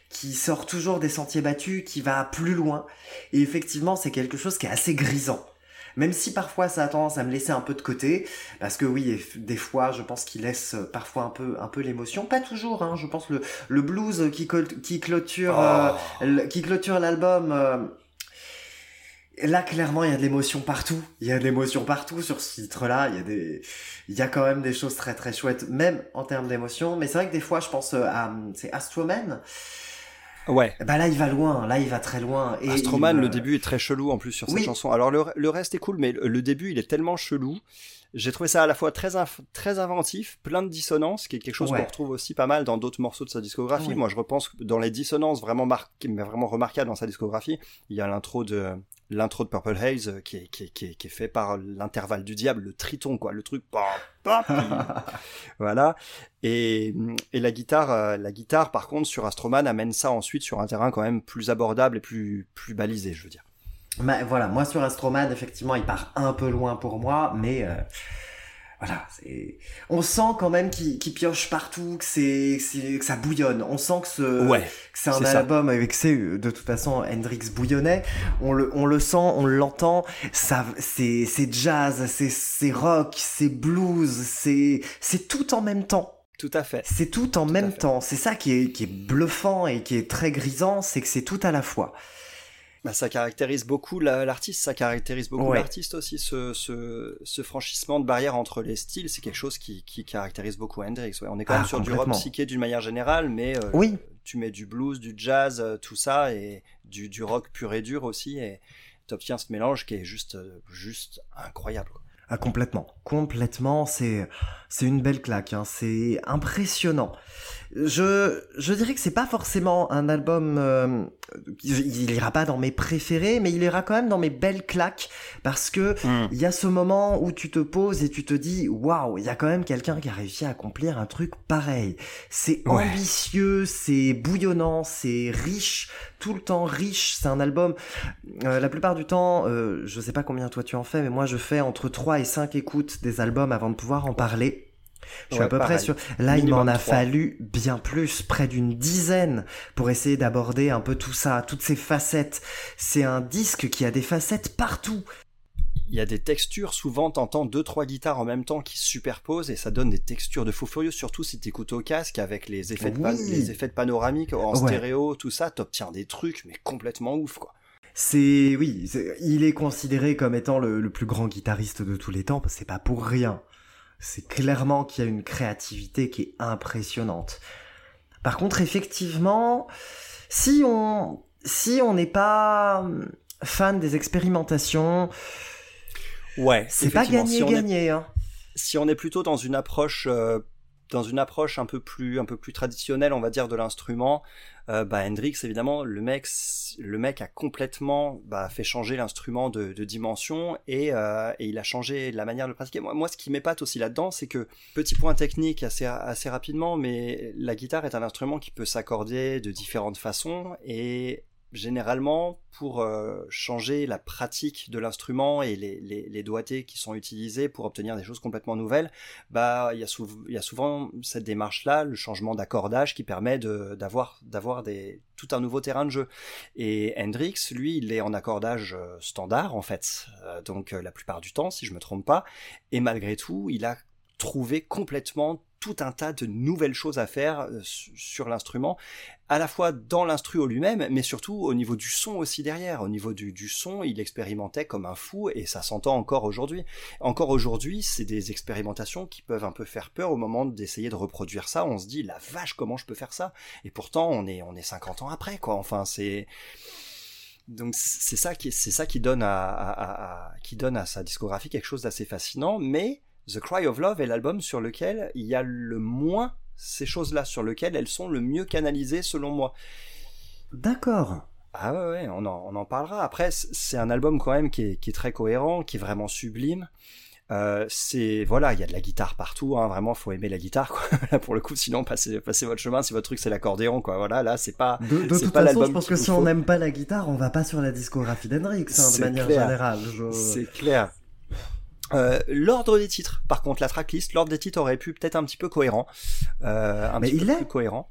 qui sort toujours des sentiers battus, qui va plus loin. Et effectivement, c'est quelque chose qui est assez grisant. Même si parfois ça a tendance à me laisser un peu de côté, parce que oui, des fois, je pense qu'il laisse euh, parfois un peu, un peu l'émotion. Pas toujours, hein. Je pense le, le blues qui, qui clôture, euh, Oh. qui clôture l'album. euh, Là, clairement, il y a de l'émotion partout. Il y a de l'émotion partout sur ce titre-là. Il y a des, il y a quand même des choses très très chouettes, même en termes d'émotion. Mais c'est vrai que des fois, je pense euh, à, c'est Astroman. Ouais. Bah là, il va loin, là, il va très loin. Et Astroman, me- le début est très chelou en plus sur cette Oui. chanson. Alors le, le reste est cool, mais le, début, il est tellement chelou. J'ai trouvé ça à la fois très, très inventif, plein de dissonances, qui est quelque chose Ouais. qu'on retrouve aussi pas mal dans d'autres morceaux de sa discographie. Oui. Moi, je repense que dans les dissonances vraiment marquées, mais vraiment remarquables dans sa discographie, il y a l'intro de l'intro de Purple Haze euh, qui est, qui est, qui est, qui est fait par l'intervalle du diable, le triton, quoi, le truc. voilà. Et, et la guitare, euh, la guitare, par contre, sur Astroman amène ça ensuite sur un terrain quand même plus abordable et plus, plus balisé, je veux dire. Bah, voilà, moi sur Astroman, effectivement, il part un peu loin pour moi, mais euh, voilà, c'est. On sent quand même qu'il pioche partout, que c'est que ça bouillonne. On sent que ce Ouais. que c'est un c'est ça. album avec c'est de toute façon Hendrix bouillonnait. On le on le sent, on l'entend. Ça c'est c'est jazz, c'est c'est rock, c'est blues, c'est c'est tout en même temps. Tout à fait. C'est tout en même temps. C'est ça qui est qui est bluffant et qui est très grisant, c'est que c'est tout à la fois. Bah, ça caractérise beaucoup la- l'artiste, ça caractérise beaucoup Ouais. l'artiste aussi, ce, ce, ce franchissement de barrière entre les styles, c'est quelque chose qui, qui caractérise beaucoup Hendrix. Ouais. On est quand Ah, même sur du rock psyché d'une manière générale, mais euh, Oui. tu mets du blues, du jazz, euh, tout ça, et du, du rock pur et dur aussi, et t'obtiens ce mélange qui est juste, euh, juste incroyable. Ah, complètement, complètement, c'est c'est une belle claque, hein. c'est impressionnant. Je je dirais que c'est pas forcément un album, euh, il ira pas dans mes préférés, mais il ira quand même dans mes belles claques parce que il y a ce moment où tu te poses et tu te dis waouh, il y a quand même quelqu'un qui a réussi à accomplir un truc pareil. C'est Ouais. ambitieux, c'est bouillonnant, c'est riche, tout le temps riche. C'est un album. euh, la plupart du temps, euh, je sais pas combien toi tu en fais, mais moi je fais entre 3 et 5 écoutes des albums avant de pouvoir en parler. Je suis Ouais, à peu près sur. Là, il m'en a fallu bien plus, près d'une dizaine, pour essayer d'aborder un peu tout ça, toutes ces facettes. C'est un disque qui a des facettes partout. Il y a des textures, souvent t'entends deux trois guitares en même temps qui se superposent et ça donne des textures de fou furieux, surtout si t'écoutes au casque avec les effets de, les effets de panoramique en Ouais. stéréo, tout ça, t'obtiens des trucs mais complètement ouf quoi. C'est oui, c'est- il est considéré comme étant le, le plus grand guitariste de tous les temps. C'est pas pour rien. C'est clairement qu'il y a une créativité qui est impressionnante. Par contre, effectivement, si on si on n'est pas hum, fan des expérimentations, Ouais, c'est pas effectivement, si est- gagné-gagné. Hein. si on est plutôt dans une approche euh, dans une approche un peu plus un peu plus traditionnelle on va dire de l'instrument euh, bah Hendrix évidemment le mec le mec a complètement bah, fait changer l'instrument de, dimension et, euh, et il a changé la manière de le pratiquer. Moi, moi ce qui m'épate aussi là-dedans c'est que petit point technique assez assez rapidement mais la guitare est un instrument qui peut s'accorder de différentes façons et généralement pour euh, changer la pratique de l'instrument et les, les, doigtés qui sont utilisés pour obtenir des choses complètement nouvelles, bah il y a, souvent cette démarche là, le changement d'accordage qui permet d'avoir d'avoir tout un nouveau terrain de jeu. Et Hendrix, lui, il est en accordage euh, standard en fait, Euh, donc la plupart du temps, si je me trompe pas, et malgré tout, il a trouvé complètement tout un tas de nouvelles choses à faire euh, su- sur l'instrument, à la fois dans l'instru lui-même, mais surtout au niveau du son aussi derrière. Au niveau du, du son, il expérimentait comme un fou et ça s'entend encore aujourd'hui. Encore aujourd'hui, c'est des expérimentations qui peuvent un peu faire peur au moment d'essayer de reproduire ça. On se dit, la vache, comment je peux faire ça? Et pourtant, on est, on est 50 ans après, quoi. Enfin, c'est... Donc c'est ça qui c'est ça qui donne à- à- à- qui donne à sa discographie quelque chose d'assez fascinant mais The Cry of Love est l'album sur lequel il y a le moins ces choses-là sur lequel elles sont le mieux canalisées selon moi. D'accord. Ah ouais, ouais on, en, on en parlera. Après, c'est un album quand même qui est, qui est très cohérent, qui est vraiment sublime. Euh, c'est voilà, il y a de la guitare partout. Hein, vraiment, faut aimer la guitare. Quoi. Là, pour le coup, sinon passez, passez votre chemin. Si votre truc c'est l'accordéon, quoi. Voilà, là, c'est pas. De, de toute pas façon, je pense que si on n'aime pas la guitare, on va pas sur la discographie d'Hendrix, hein, de manière clair. générale. Je- C'est clair. Euh, l'ordre des titres, par contre, la tracklist, l'ordre des titres aurait pu peut-être un petit peu cohérent, euh, un Mais petit il peu l'est. plus cohérent.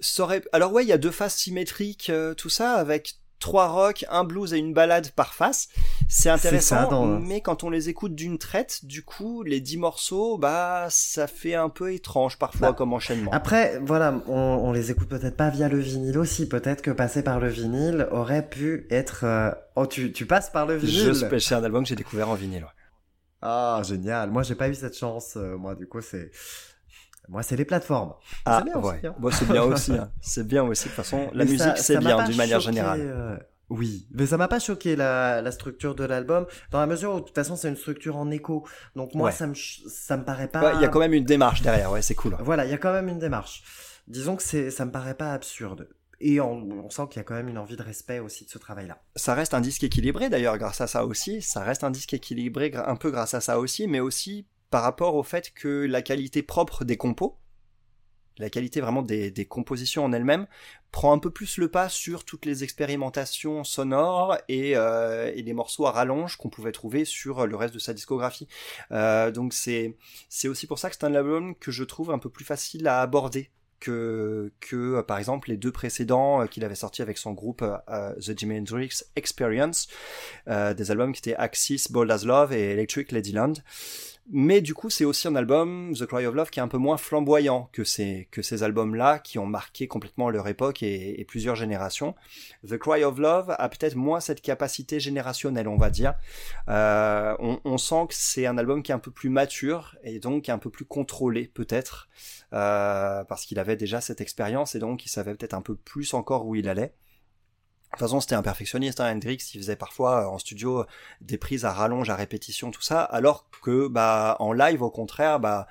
Ça aurait... Alors ouais, il y a deux faces symétriques, euh, tout ça, avec trois rocks, un blues et une ballade par face. C'est intéressant, ça, dans- mais quand on les écoute d'une traite, du coup, les dix morceaux, bah, ça fait un peu étrange parfois Bah, comme enchaînement. Après, voilà, on, on les écoute peut-être pas via le vinyle aussi. Peut-être que passer par le vinyle aurait pu être. euh, Oh, tu, tu passes par le vinyle. Je- C'est un album que j'ai découvert en vinyle. ouais. Ah, génial. Moi, j'ai pas eu cette chance. euh, moi, du coup, c'est Moi, c'est les plateformes. Ah, c'est bien aussi, ouais. hein. Bon, c'est bien aussi. hein. C'est bien aussi. De toute façon, la Mais musique, c'est bien d'une manière choqué, générale. euh, Oui, mais ça m'a pas choqué la, la structure de l'album, dans la mesure où de toute façon c'est une structure en écho. Donc moi Ouais. ça me ça me paraît pas. Ouais, Il y a quand même une démarche derrière. Ouais, c'est cool. Voilà, il y a quand même une démarche. Disons que c'est ça me paraît pas absurde. Et on, sent qu'il y a quand même une envie de respect aussi de ce travail-là. Ça reste un disque équilibré d'ailleurs grâce à ça aussi. Ça reste un disque équilibré un peu grâce à ça aussi, mais aussi par rapport au fait que la qualité propre des compos, la qualité vraiment des, compositions en elles-mêmes, prend un peu plus le pas sur toutes les expérimentations sonores et, euh, les morceaux à rallonge qu'on pouvait trouver sur le reste de sa discographie. Euh, donc c'est aussi pour ça que c'est un album que je trouve un peu plus facile à aborder que, que euh, par exemple les deux précédents euh, qu'il avait sortis avec son groupe euh, The Jimi Hendrix Experience, des albums qui étaient Axis, Bold as Love et Electric Ladyland. Mais du coup, c'est aussi un album, The Cry of Love, qui est un peu moins flamboyant que ces, que ces albums-là, qui ont marqué complètement leur époque et, plusieurs générations. The Cry of Love a peut-être moins cette capacité générationnelle, on va dire. Euh, on, on sent que c'est un album qui est un peu plus mature et donc un peu plus contrôlé, peut-être, euh, parce qu'il avait déjà cette expérience et donc il savait peut-être un peu plus encore où il allait. De toute façon, c'était un perfectionniste, hein, Hendrix, il faisait parfois euh, en studio des prises à rallonge, à répétition, tout ça, alors que bah en live, au contraire, bah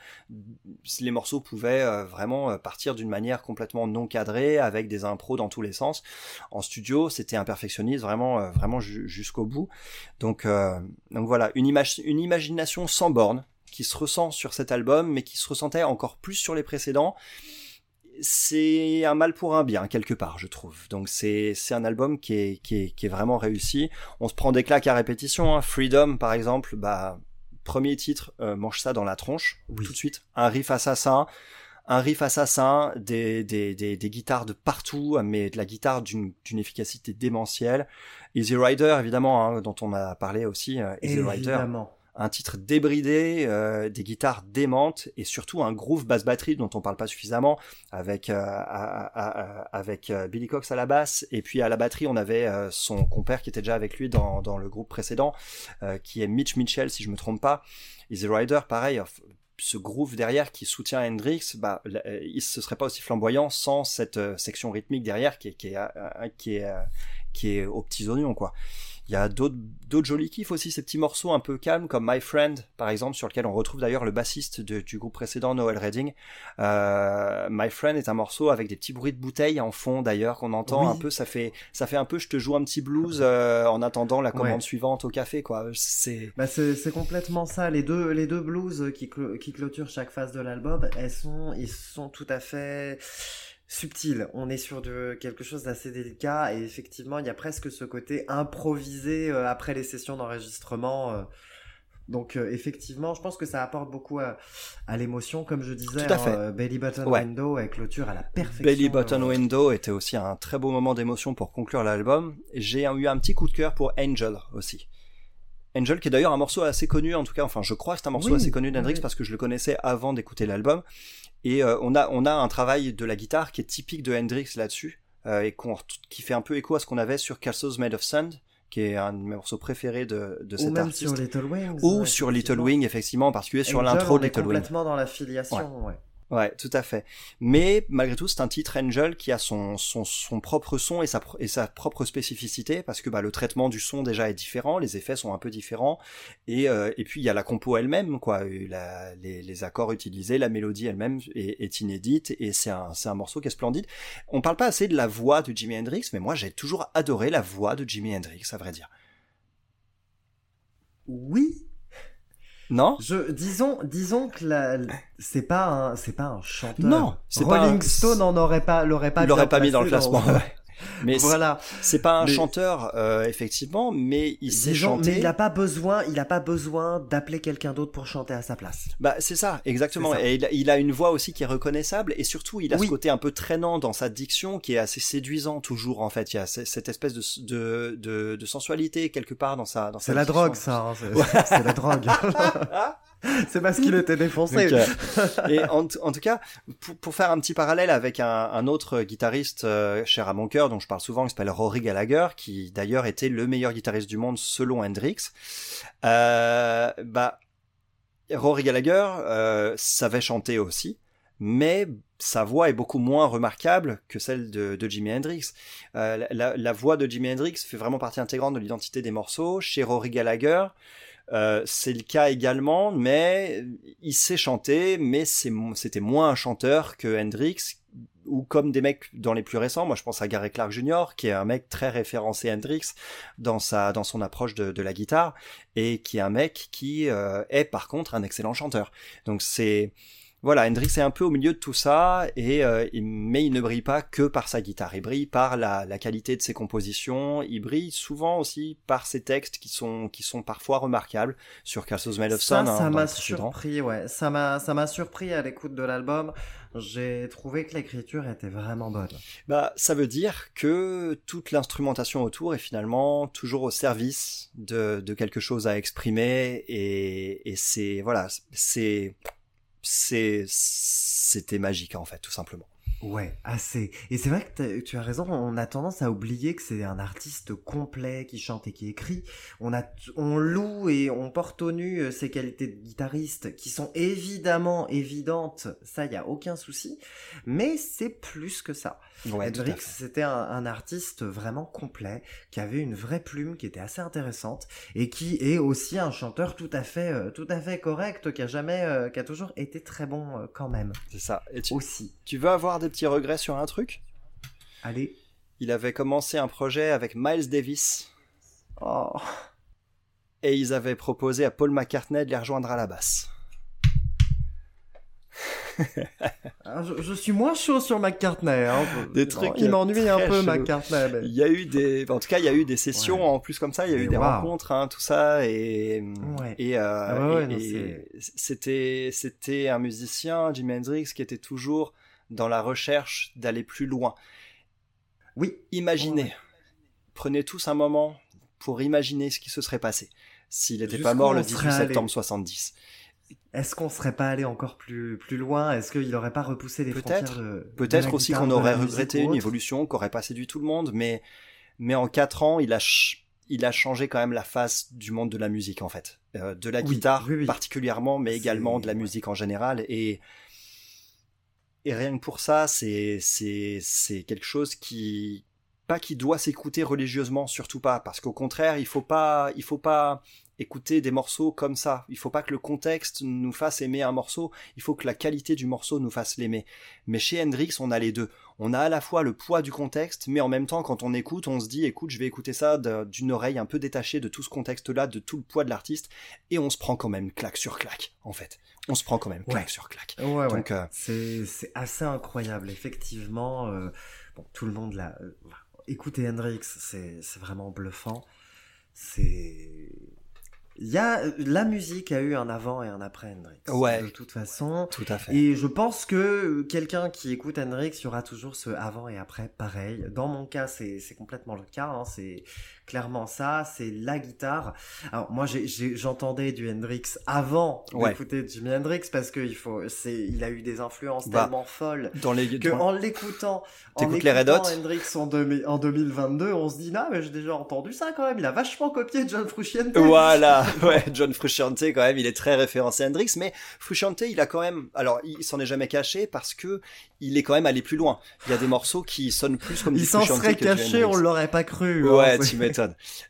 les morceaux pouvaient euh, vraiment euh, partir d'une manière complètement non cadrée, avec des impros dans tous les sens. En studio, c'était un perfectionniste vraiment, euh, vraiment ju- jusqu'au bout. Donc, euh, donc voilà, une, image, une imagination sans borne qui se ressent sur cet album, mais qui se ressentait encore plus sur les précédents c'est un mal pour un bien quelque part, je trouve. Donc c'est c'est un album qui est qui est qui est vraiment réussi. On se prend des claques à répétition. Hein. Freedom par exemple, bah premier titre, euh, mange ça dans la tronche Oui. tout de suite. Un riff assassin, un riff assassin, des des des, des guitares de partout, mais de la guitare d'une d'une efficacité démentielle. Easy Rider évidemment, hein, dont on a parlé aussi. euh, Easy Rider Évidemment. Un titre débridé, euh, des guitares démentes et surtout un groove basse batterie dont on parle pas suffisamment avec euh, à- avec euh, Billy Cox à la basse et puis à la batterie on avait euh, son compère qui était déjà avec lui dans, dans le groupe précédent euh, qui est Mitch Mitchell si je me trompe pas. Easy Rider pareil euh, ce groove derrière qui soutient Hendrix, bah, il se serait pas aussi flamboyant sans cette section rythmique derrière qui est, qui est, qui est, qui est aux petits oignons, quoi. Il y a d'autres jolis kiffs aussi, ces petits morceaux un peu calmes comme My Friend, par exemple, sur lequel on retrouve d'ailleurs le bassiste de- du groupe précédent, Noel Redding. Euh, My Friend est un morceau avec des petits bruits de bouteilles en fond d'ailleurs qu'on entend Oui. un peu. Ça fait ça fait un peu, je te joue un petit blues euh, en attendant la commande Ouais. suivante au café, quoi. C'est Bah c'est c'est complètement ça. Les deux les deux blues qui clo- qui clôturent chaque phase de l'album, elles sont ils sont tout à fait subtils. On est sur de quelque chose d'assez délicat et effectivement il y a presque ce côté improvisé euh, après les sessions d'enregistrement. euh. Donc euh, effectivement, je pense que ça apporte beaucoup à, à l'émotion, comme je disais. Tout à hein, fait. euh, Belly Button Ouais. Window elle clôture à la perfection. Belly Button Window était aussi un très beau moment d'émotion pour conclure l'album. J'ai eu un petit coup de cœur pour Angel aussi. Angel qui est d'ailleurs un morceau assez connu en tout cas, enfin je crois que c'est un morceau Oui, assez connu d'Hendrix oui. parce que je le connaissais avant d'écouter l'album. Et euh, on a on a un travail de la guitare qui est typique de Hendrix là-dessus euh, et qui fait un peu écho à ce qu'on avait sur Castles Made of Sand, qui est un de mes morceaux préférés de, de Ou cet même artiste. sur Little Wings. Ou ouais, sur Little effectivement. Wing effectivement, en particulier sur l'intro de Little Wing. complètement dans la filiation. ouais. Ouais, tout à fait. Mais malgré tout, c'est un titre Angel qui a son, son, son propre son et sa, et sa propre spécificité parce que bah, le traitement du son déjà est différent, les effets sont un peu différents et, euh, et puis il y a la compo elle-même, quoi, Euh, les, les accords utilisés, la mélodie elle-même est, est inédite et c'est un, c'est un morceau qui est splendide. On parle pas assez de la voix de Jimi Hendrix, mais moi j'ai toujours adoré la voix de Jimi Hendrix, à vrai dire. Oui, Non Je disons disons que la, c'est pas un c'est pas un chanteur. Non, c'est pas Rolling un- Stone en aurait pas l'aurait pas Il l'aurait pas mis dans le classement. ouais. Mais voilà. c'est pas un Mais- chanteur euh, effectivement, mais il sait chanter. mais il a pas besoin il a pas besoin d'appeler quelqu'un d'autre pour chanter à sa place. Bah c'est ça, exactement. Ça. Et il a, il a une voix aussi qui est reconnaissable et surtout il a Oui. ce côté un peu traînant dans sa diction qui est assez séduisant toujours en fait. Il y a ce- cette espèce de, de, de, de sensualité quelque part dans sa dans C'est la diction. drogue ça. hein, c'est c'est la drogue. c'est parce qu'il était défoncé. Donc, euh, et en, tout cas, pour, pour faire un petit parallèle avec un, un autre guitariste euh, cher à mon cœur, dont je parle souvent, qui s'appelle Rory Gallagher, qui d'ailleurs était le meilleur guitariste du monde selon Hendrix, euh, bah, Rory Gallagher savait chanter aussi, mais sa voix est beaucoup moins remarquable que celle de, de Jimi Hendrix. La, la voix de Jimi Hendrix fait vraiment partie intégrante de l'identité des morceaux. Chez Rory Gallagher, euh, c'est le cas également, mais il sait chanter, mais c'était moins un chanteur que Hendrix, ou comme des mecs dans les plus récents. Moi, je pense à Gary Clark Jr., qui est un mec très référencé Hendrix dans sa dans son approche de, de la guitare, et qui est un mec qui euh, est par contre un excellent chanteur. Donc c'est voilà, Hendrix est un peu au milieu de tout ça, et euh, il- mais il ne brille pas que par sa guitare. Il brille par la, la qualité de ses compositions. Il brille souvent aussi par ses textes qui sont qui sont parfois remarquables sur Castles Made of Sun. hein, ça dans m'a surpris, ouais. Ça m'a, ça m'a surpris à l'écoute de l'album. J'ai trouvé que l'écriture était vraiment bonne. Bah, ça veut dire que toute l'instrumentation autour est finalement toujours au service de, de quelque chose à exprimer et, et c'est voilà, c'est c'est c'était magique en fait tout simplement. Ouais, assez. Et c'est vrai que tu as raison, on a tendance à oublier que c'est un artiste complet qui chante et qui écrit. On, a, on loue et on porte au nu euh, ses qualités de guitariste qui sont évidemment évidentes, ça y a aucun souci, mais c'est plus que ça. Ouais, Hendrix, c'était un, un artiste vraiment complet, qui avait une vraie plume, qui était assez intéressante, et qui est aussi un chanteur tout à fait, euh, tout à fait correct, qui a jamais, euh, qui a toujours été très bon euh, quand même, C'est ça. Et tu, aussi. tu veux avoir des petits regrets sur un truc Allez. Il avait commencé un projet avec Miles Davis Oh. et ils avaient proposé à Paul McCartney de les rejoindre à la basse. Ah, Je, je suis moins chaud sur McCartney. Hein. Des trucs, il euh, m'ennuie un peu. McCartney. mais- Il y a eu des, en tout cas, il y a eu des sessions Ouais. en plus comme ça. Il y a eu des rencontres, hein, tout ça, et Ouais. et, euh, Ah ouais, et c'était c'était un musicien, Jimi Hendrix, qui était toujours dans la recherche d'aller plus loin. Oui. Imaginez, prenez tous un moment pour imaginer ce qui se serait passé s'il n'était pas mort le serait 18 allé. septembre 70. Est-ce qu'on serait pas allé encore plus plus loin? Est-ce qu'il aurait pas repoussé les Peut-être. frontières de Peut-être aussi qu'on aurait regretté une évolution qu'aurait pas séduit tout le monde, mais mais en quatre ans, il a il a changé quand même la face du monde de la musique en fait, Euh, de la Oui, guitare oui, oui. particulièrement, mais également de la musique en général et et rien que pour ça, c'est c'est c'est quelque chose qui pas qui doit s'écouter religieusement, surtout pas, parce qu'au contraire, il faut pas il faut pas écouter des morceaux comme ça. Il faut pas que le contexte nous fasse aimer un morceau, il faut que la qualité du morceau nous fasse l'aimer. Mais chez Hendrix, on a les deux. On a à la fois le poids du contexte, mais en même temps, quand on écoute, on se dit, écoute, je vais écouter ça d'une oreille un peu détachée de tout ce contexte-là, de tout le poids de l'artiste, et on se prend quand même claque sur claque, en fait. On se prend quand même claque Ouais. sur claque. Ouais, ouais. Donc, euh, C'est c'est assez incroyable, effectivement. euh, bon, tout le monde l'a. euh, écoutez Hendrix, c'est vraiment bluffant. C'est. Il y a la musique a eu un avant et un après Hendrix. Ouais. De toute façon. tout à fait. Et je pense que quelqu'un qui écoute Hendrix, il y aura toujours ce avant et après pareil. Dans mon cas, c'est c'est complètement le cas. hein. C'est clairement ça. C'est la guitare. Alors moi, j'entendais du Hendrix avant Ouais. d'écouter Jimi Hendrix parce qu'il faut, c'est, il a eu des influences Bah, tellement folles Dans les, que dans- en l'écoutant, en T'écoutes les Red écoutant Hot Hendrix en, demi- en 2022, on se dit non mais j'ai déjà entendu ça quand même. Il a vachement copié John Frusciante. Voilà, ouais, John Frusciante quand même, il est très référencé à Hendrix, mais Frusciante, il a quand même, alors il s'en est jamais caché parce que il est quand même allé plus loin. Il y a des morceaux qui sonnent plus comme Il du s'en Frusciante serait que du caché, on l'aurait pas cru. hein. Ouais, C'est- tu m'étonnes.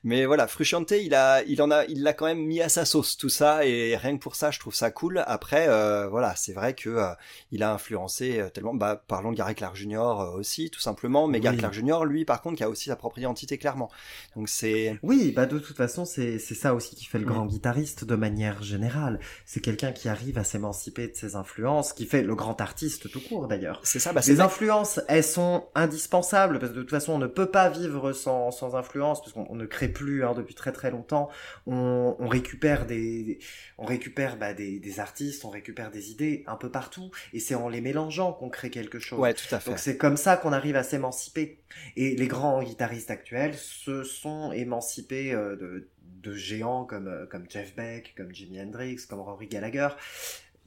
Mais voilà, Frusciante, il a, il en a, il l'a quand même mis à sa sauce tout ça, et rien que pour ça, je trouve ça cool. Après, euh, voilà, c'est vrai que euh, il a influencé euh, tellement. Bah, parlons de Gary Clark Jr. aussi, tout simplement. Mais Gary. Clark Jr. lui, par contre, qui a aussi sa propre identité clairement. Donc c'est, Oui, bah de toute façon, c'est c'est ça aussi qui fait le Mm. grand guitariste de manière générale. C'est quelqu'un qui arrive à s'émanciper de ses influences, qui fait le grand artiste tout court d'ailleurs. c'est ça. Bah, Les influences, elles sont indispensables parce que de toute façon, on ne peut pas vivre sans, sans influence parce qu'on on ne crée plus hein, depuis très très longtemps. On, on récupère des, on récupère bah, des, des artistes, on récupère des idées un peu partout et c'est en les mélangeant qu'on crée quelque chose. Ouais, tout à fait. Donc c'est comme ça qu'on arrive à s'émanciper. Et les grands guitaristes actuels se sont émancipés euh, de, de géants comme, euh, comme Jeff Beck, comme Jimi Hendrix, comme Rory Gallagher,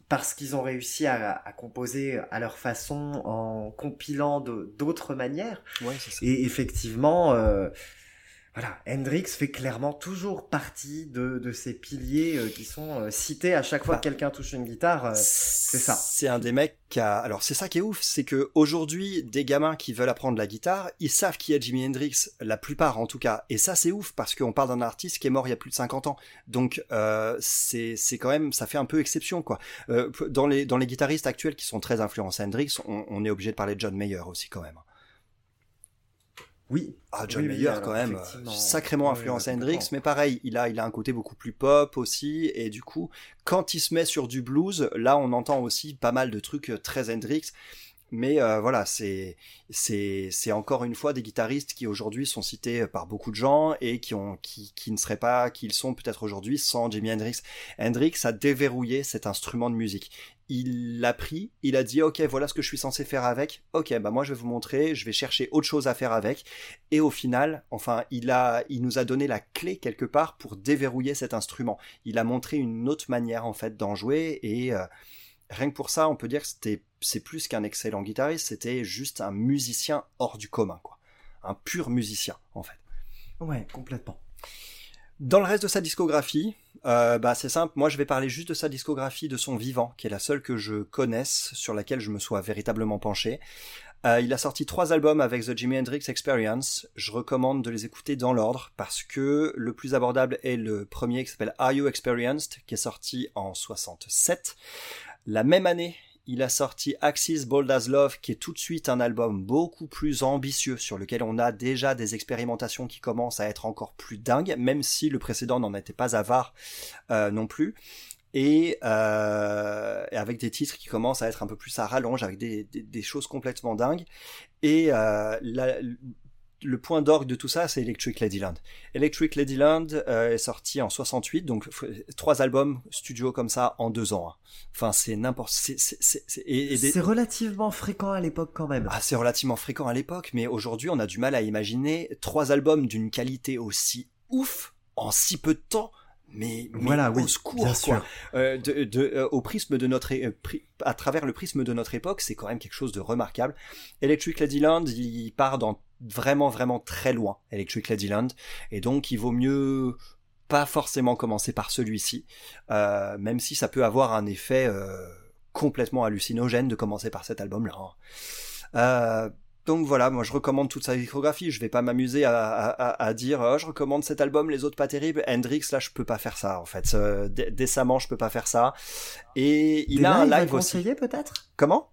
parce qu'ils ont réussi à, à composer à leur façon en compilant d'autres manières. Ouais, ça. Et effectivement, euh, voilà, Hendrix fait clairement toujours partie de, de ces piliers euh, qui sont euh, cités à chaque fois Bah, que quelqu'un touche une guitare. euh, c'est ça. C'est un des mecs qui a. Alors c'est ça qui est ouf, c'est que aujourd'hui, des gamins qui veulent apprendre la guitare, ils savent qui est Jimi Hendrix, la plupart en tout cas. Et ça c'est ouf parce qu'on parle d'un artiste qui est mort il y a plus de 50 ans. Donc euh, c'est c'est quand même, ça fait un peu exception quoi. Euh, dans les dans les guitaristes actuels qui sont très influencés Hendrix, on, on est obligé de parler de John Mayer aussi quand même. Oui. Ah, John Oui, Mayer, quand même, euh, sacrément influencé Hendrix, mais pareil, il a, il a un côté beaucoup plus pop aussi, et du coup, quand il se met sur du blues, là, on entend aussi pas mal de trucs euh, très Hendrix, mais euh, voilà, c'est, c'est, c'est encore une fois des guitaristes qui aujourd'hui sont cités par beaucoup de gens et qui ont, qui, qui ne seraient pas, qui le sont peut-être aujourd'hui sans Jimi Hendrix. Hendrix a déverrouillé cet instrument de musique. Il l'a pris, il a dit ok voilà ce que je suis censé faire avec. Ok bah moi je vais vous montrer, je vais chercher autre chose à faire avec. Et au final, enfin il a, il nous a donné la clé quelque part pour déverrouiller cet instrument. Il a montré une autre manière en fait d'en jouer et euh, rien que pour ça on peut dire que c'était, c'est plus qu'un excellent guitariste, c'était juste un musicien hors du commun quoi, un pur musicien en fait. Ouais, complètement. Dans le reste de sa discographie, euh, bah c'est simple, moi je vais parler juste de sa discographie de son vivant, qui est la seule que je connaisse, sur laquelle je me sois véritablement penché. Euh, il a sorti trois albums avec The Jimi Hendrix Experience. Je recommande de les écouter dans l'ordre parce que le plus abordable est le premier qui s'appelle Are You Experienced, qui est sorti en 67. La même année, il a sorti Axis Bold as Love, qui est tout de suite un album beaucoup plus ambitieux, sur lequel on a déjà des expérimentations qui commencent à être encore plus dingues, même si le précédent n'en était pas avare euh, non plus. Et, euh, avec des titres qui commencent à être un peu plus à rallonge, avec des, choses complètement dingues. Et euh, le point d'orgue de tout ça, c'est Electric Ladyland. Electric Ladyland euh, est sorti en 68, donc trois albums studio comme ça en deux ans. hein. Enfin, c'est n'importe. c'est- c'est- c'est- c'est- et- et des- C'est relativement fréquent à l'époque quand même. ah, c'est relativement fréquent à l'époque, mais aujourd'hui, on a du mal à imaginer trois albums d'une qualité aussi ouf en si peu de temps. Mais, mais voilà, au oui, secours, quoi. Euh, de, de, euh, au prisme de notre, euh, pri- à travers le prisme de notre époque, c'est quand même quelque chose de remarquable. Electric Ladyland, il part dans vraiment, vraiment très loin, Electric Ladyland, et donc il vaut mieux pas forcément commencer par celui-ci, euh, même si ça peut avoir un effet euh, complètement hallucinogène de commencer par cet album-là. hein. Donc voilà, moi je recommande toute sa discographie. Je vais pas m'amuser à, à, à- dire oh, je recommande cet album, les autres pas terribles. Hendrix là je peux pas faire ça en fait. Euh, dé- décemment je peux pas faire ça. Et il Des a un live aussi. conseiller peut-être? Comment?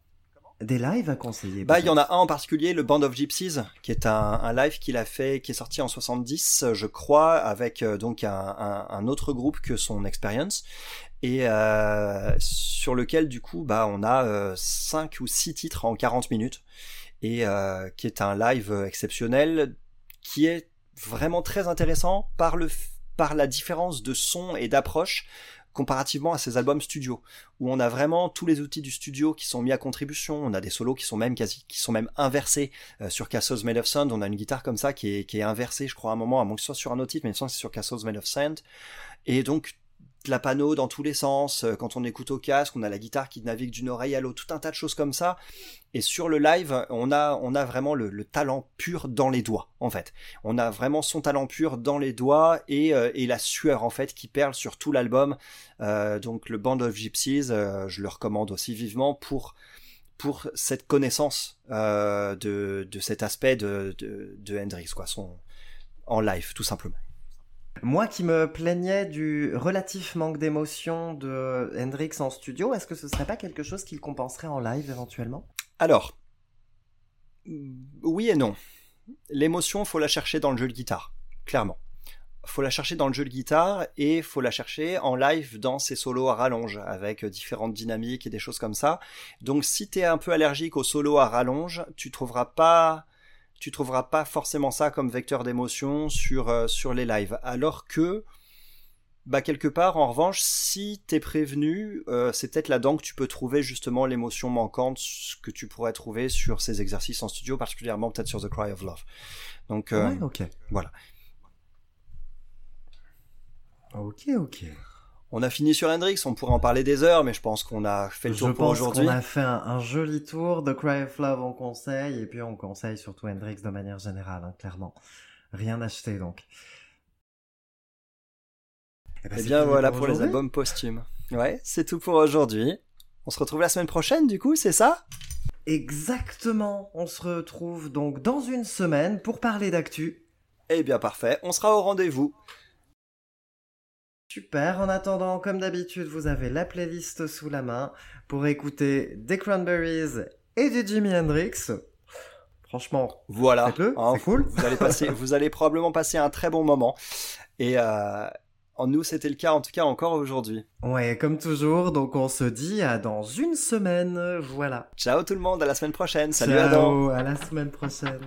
Des lives à conseiller bah, il y en a un en particulier, le Band of Gypsies, qui est un, un live qu'il a fait, qui est sorti en 70, je crois, avec euh, donc un, un, un autre groupe que son Experience, et euh, sur lequel du coup, bah, on a euh, 5 ou 6 titres en 40 minutes, et euh, qui est un live exceptionnel, qui est vraiment très intéressant par le par la différence de son et d'approche comparativement à ses albums studio où on a vraiment tous les outils du studio qui sont mis à contribution. On a des solos qui sont même quasi, qui sont même inversés. Euh, sur Castles Made of Sand, on a une guitare comme ça qui est, qui est inversée, je crois, à un moment, à moins que ce soit sur un autre titre, mais il me que c'est sur Castles Made of Sand. Et donc, la panneau dans tous les sens. Euh, Quand on écoute au casque, on a la guitare qui navigue d'une oreille à l'autre, tout un tas de choses comme ça. Et sur le live, on a, on a vraiment le, le talent pur dans les doigts, en fait. On a vraiment son talent pur dans les doigts et, euh, et la sueur, en fait, qui perle sur tout l'album. Euh, donc le Band of Gypsies, je le recommande aussi vivement pour pour cette connaissance de, de cet aspect de, de, de Hendrix, quoi, son, en live, tout simplement. Moi qui me plaignais du relatif manque d'émotion de Hendrix en studio, est-ce que ce serait pas quelque chose qu'il compenserait en live éventuellement? Alors, oui et non. L'émotion, faut la chercher dans le jeu de guitare, clairement. Faut la chercher dans le jeu de guitare et faut la chercher en live dans ses solos à rallonge avec différentes dynamiques et des choses comme ça. Donc si t'es un peu allergique aux solos à rallonge, tu trouveras pas tu trouveras pas forcément ça comme vecteur d'émotion sur euh, sur les lives alors que bah quelque part en revanche si t'es prévenu euh, c'est peut-être là-dedans que tu peux trouver justement l'émotion manquante ce que tu pourrais trouver sur ces exercices en studio particulièrement peut-être sur The Cry of Love donc euh, Ouais, ok. voilà Ok, ok. On a fini sur Hendrix on pourrait en parler des heures mais je pense qu'on a fait le tour Je pour aujourd'hui qu'on a fait un, un joli tour de Cry of Love on conseille et puis on conseille surtout Hendrix de manière générale, hein, clairement. rien acheté donc. Eh ben, Eh c'est bien voilà pour les aujourd'hui. albums posthumes. Ouais, c'est tout pour aujourd'hui. On se retrouve la semaine prochaine du coup, c'est ça? Exactement, on se retrouve donc dans une semaine pour parler d'actu. Eh bien parfait, on sera au rendez-vous. Super, en attendant, comme d'habitude, vous avez la playlist sous la main pour écouter des Cranberries et du Jimi Hendrix. Franchement, Voilà. faites-le, Hein, cool. Vous allez passer, vous allez probablement passer un très bon moment. Et euh, en nous, c'était le cas en tout cas encore aujourd'hui. Ouais, comme toujours, donc on se dit à dans une semaine, voilà. Ciao tout le monde, à la semaine prochaine. Salut Adam. Ciao, à la semaine prochaine.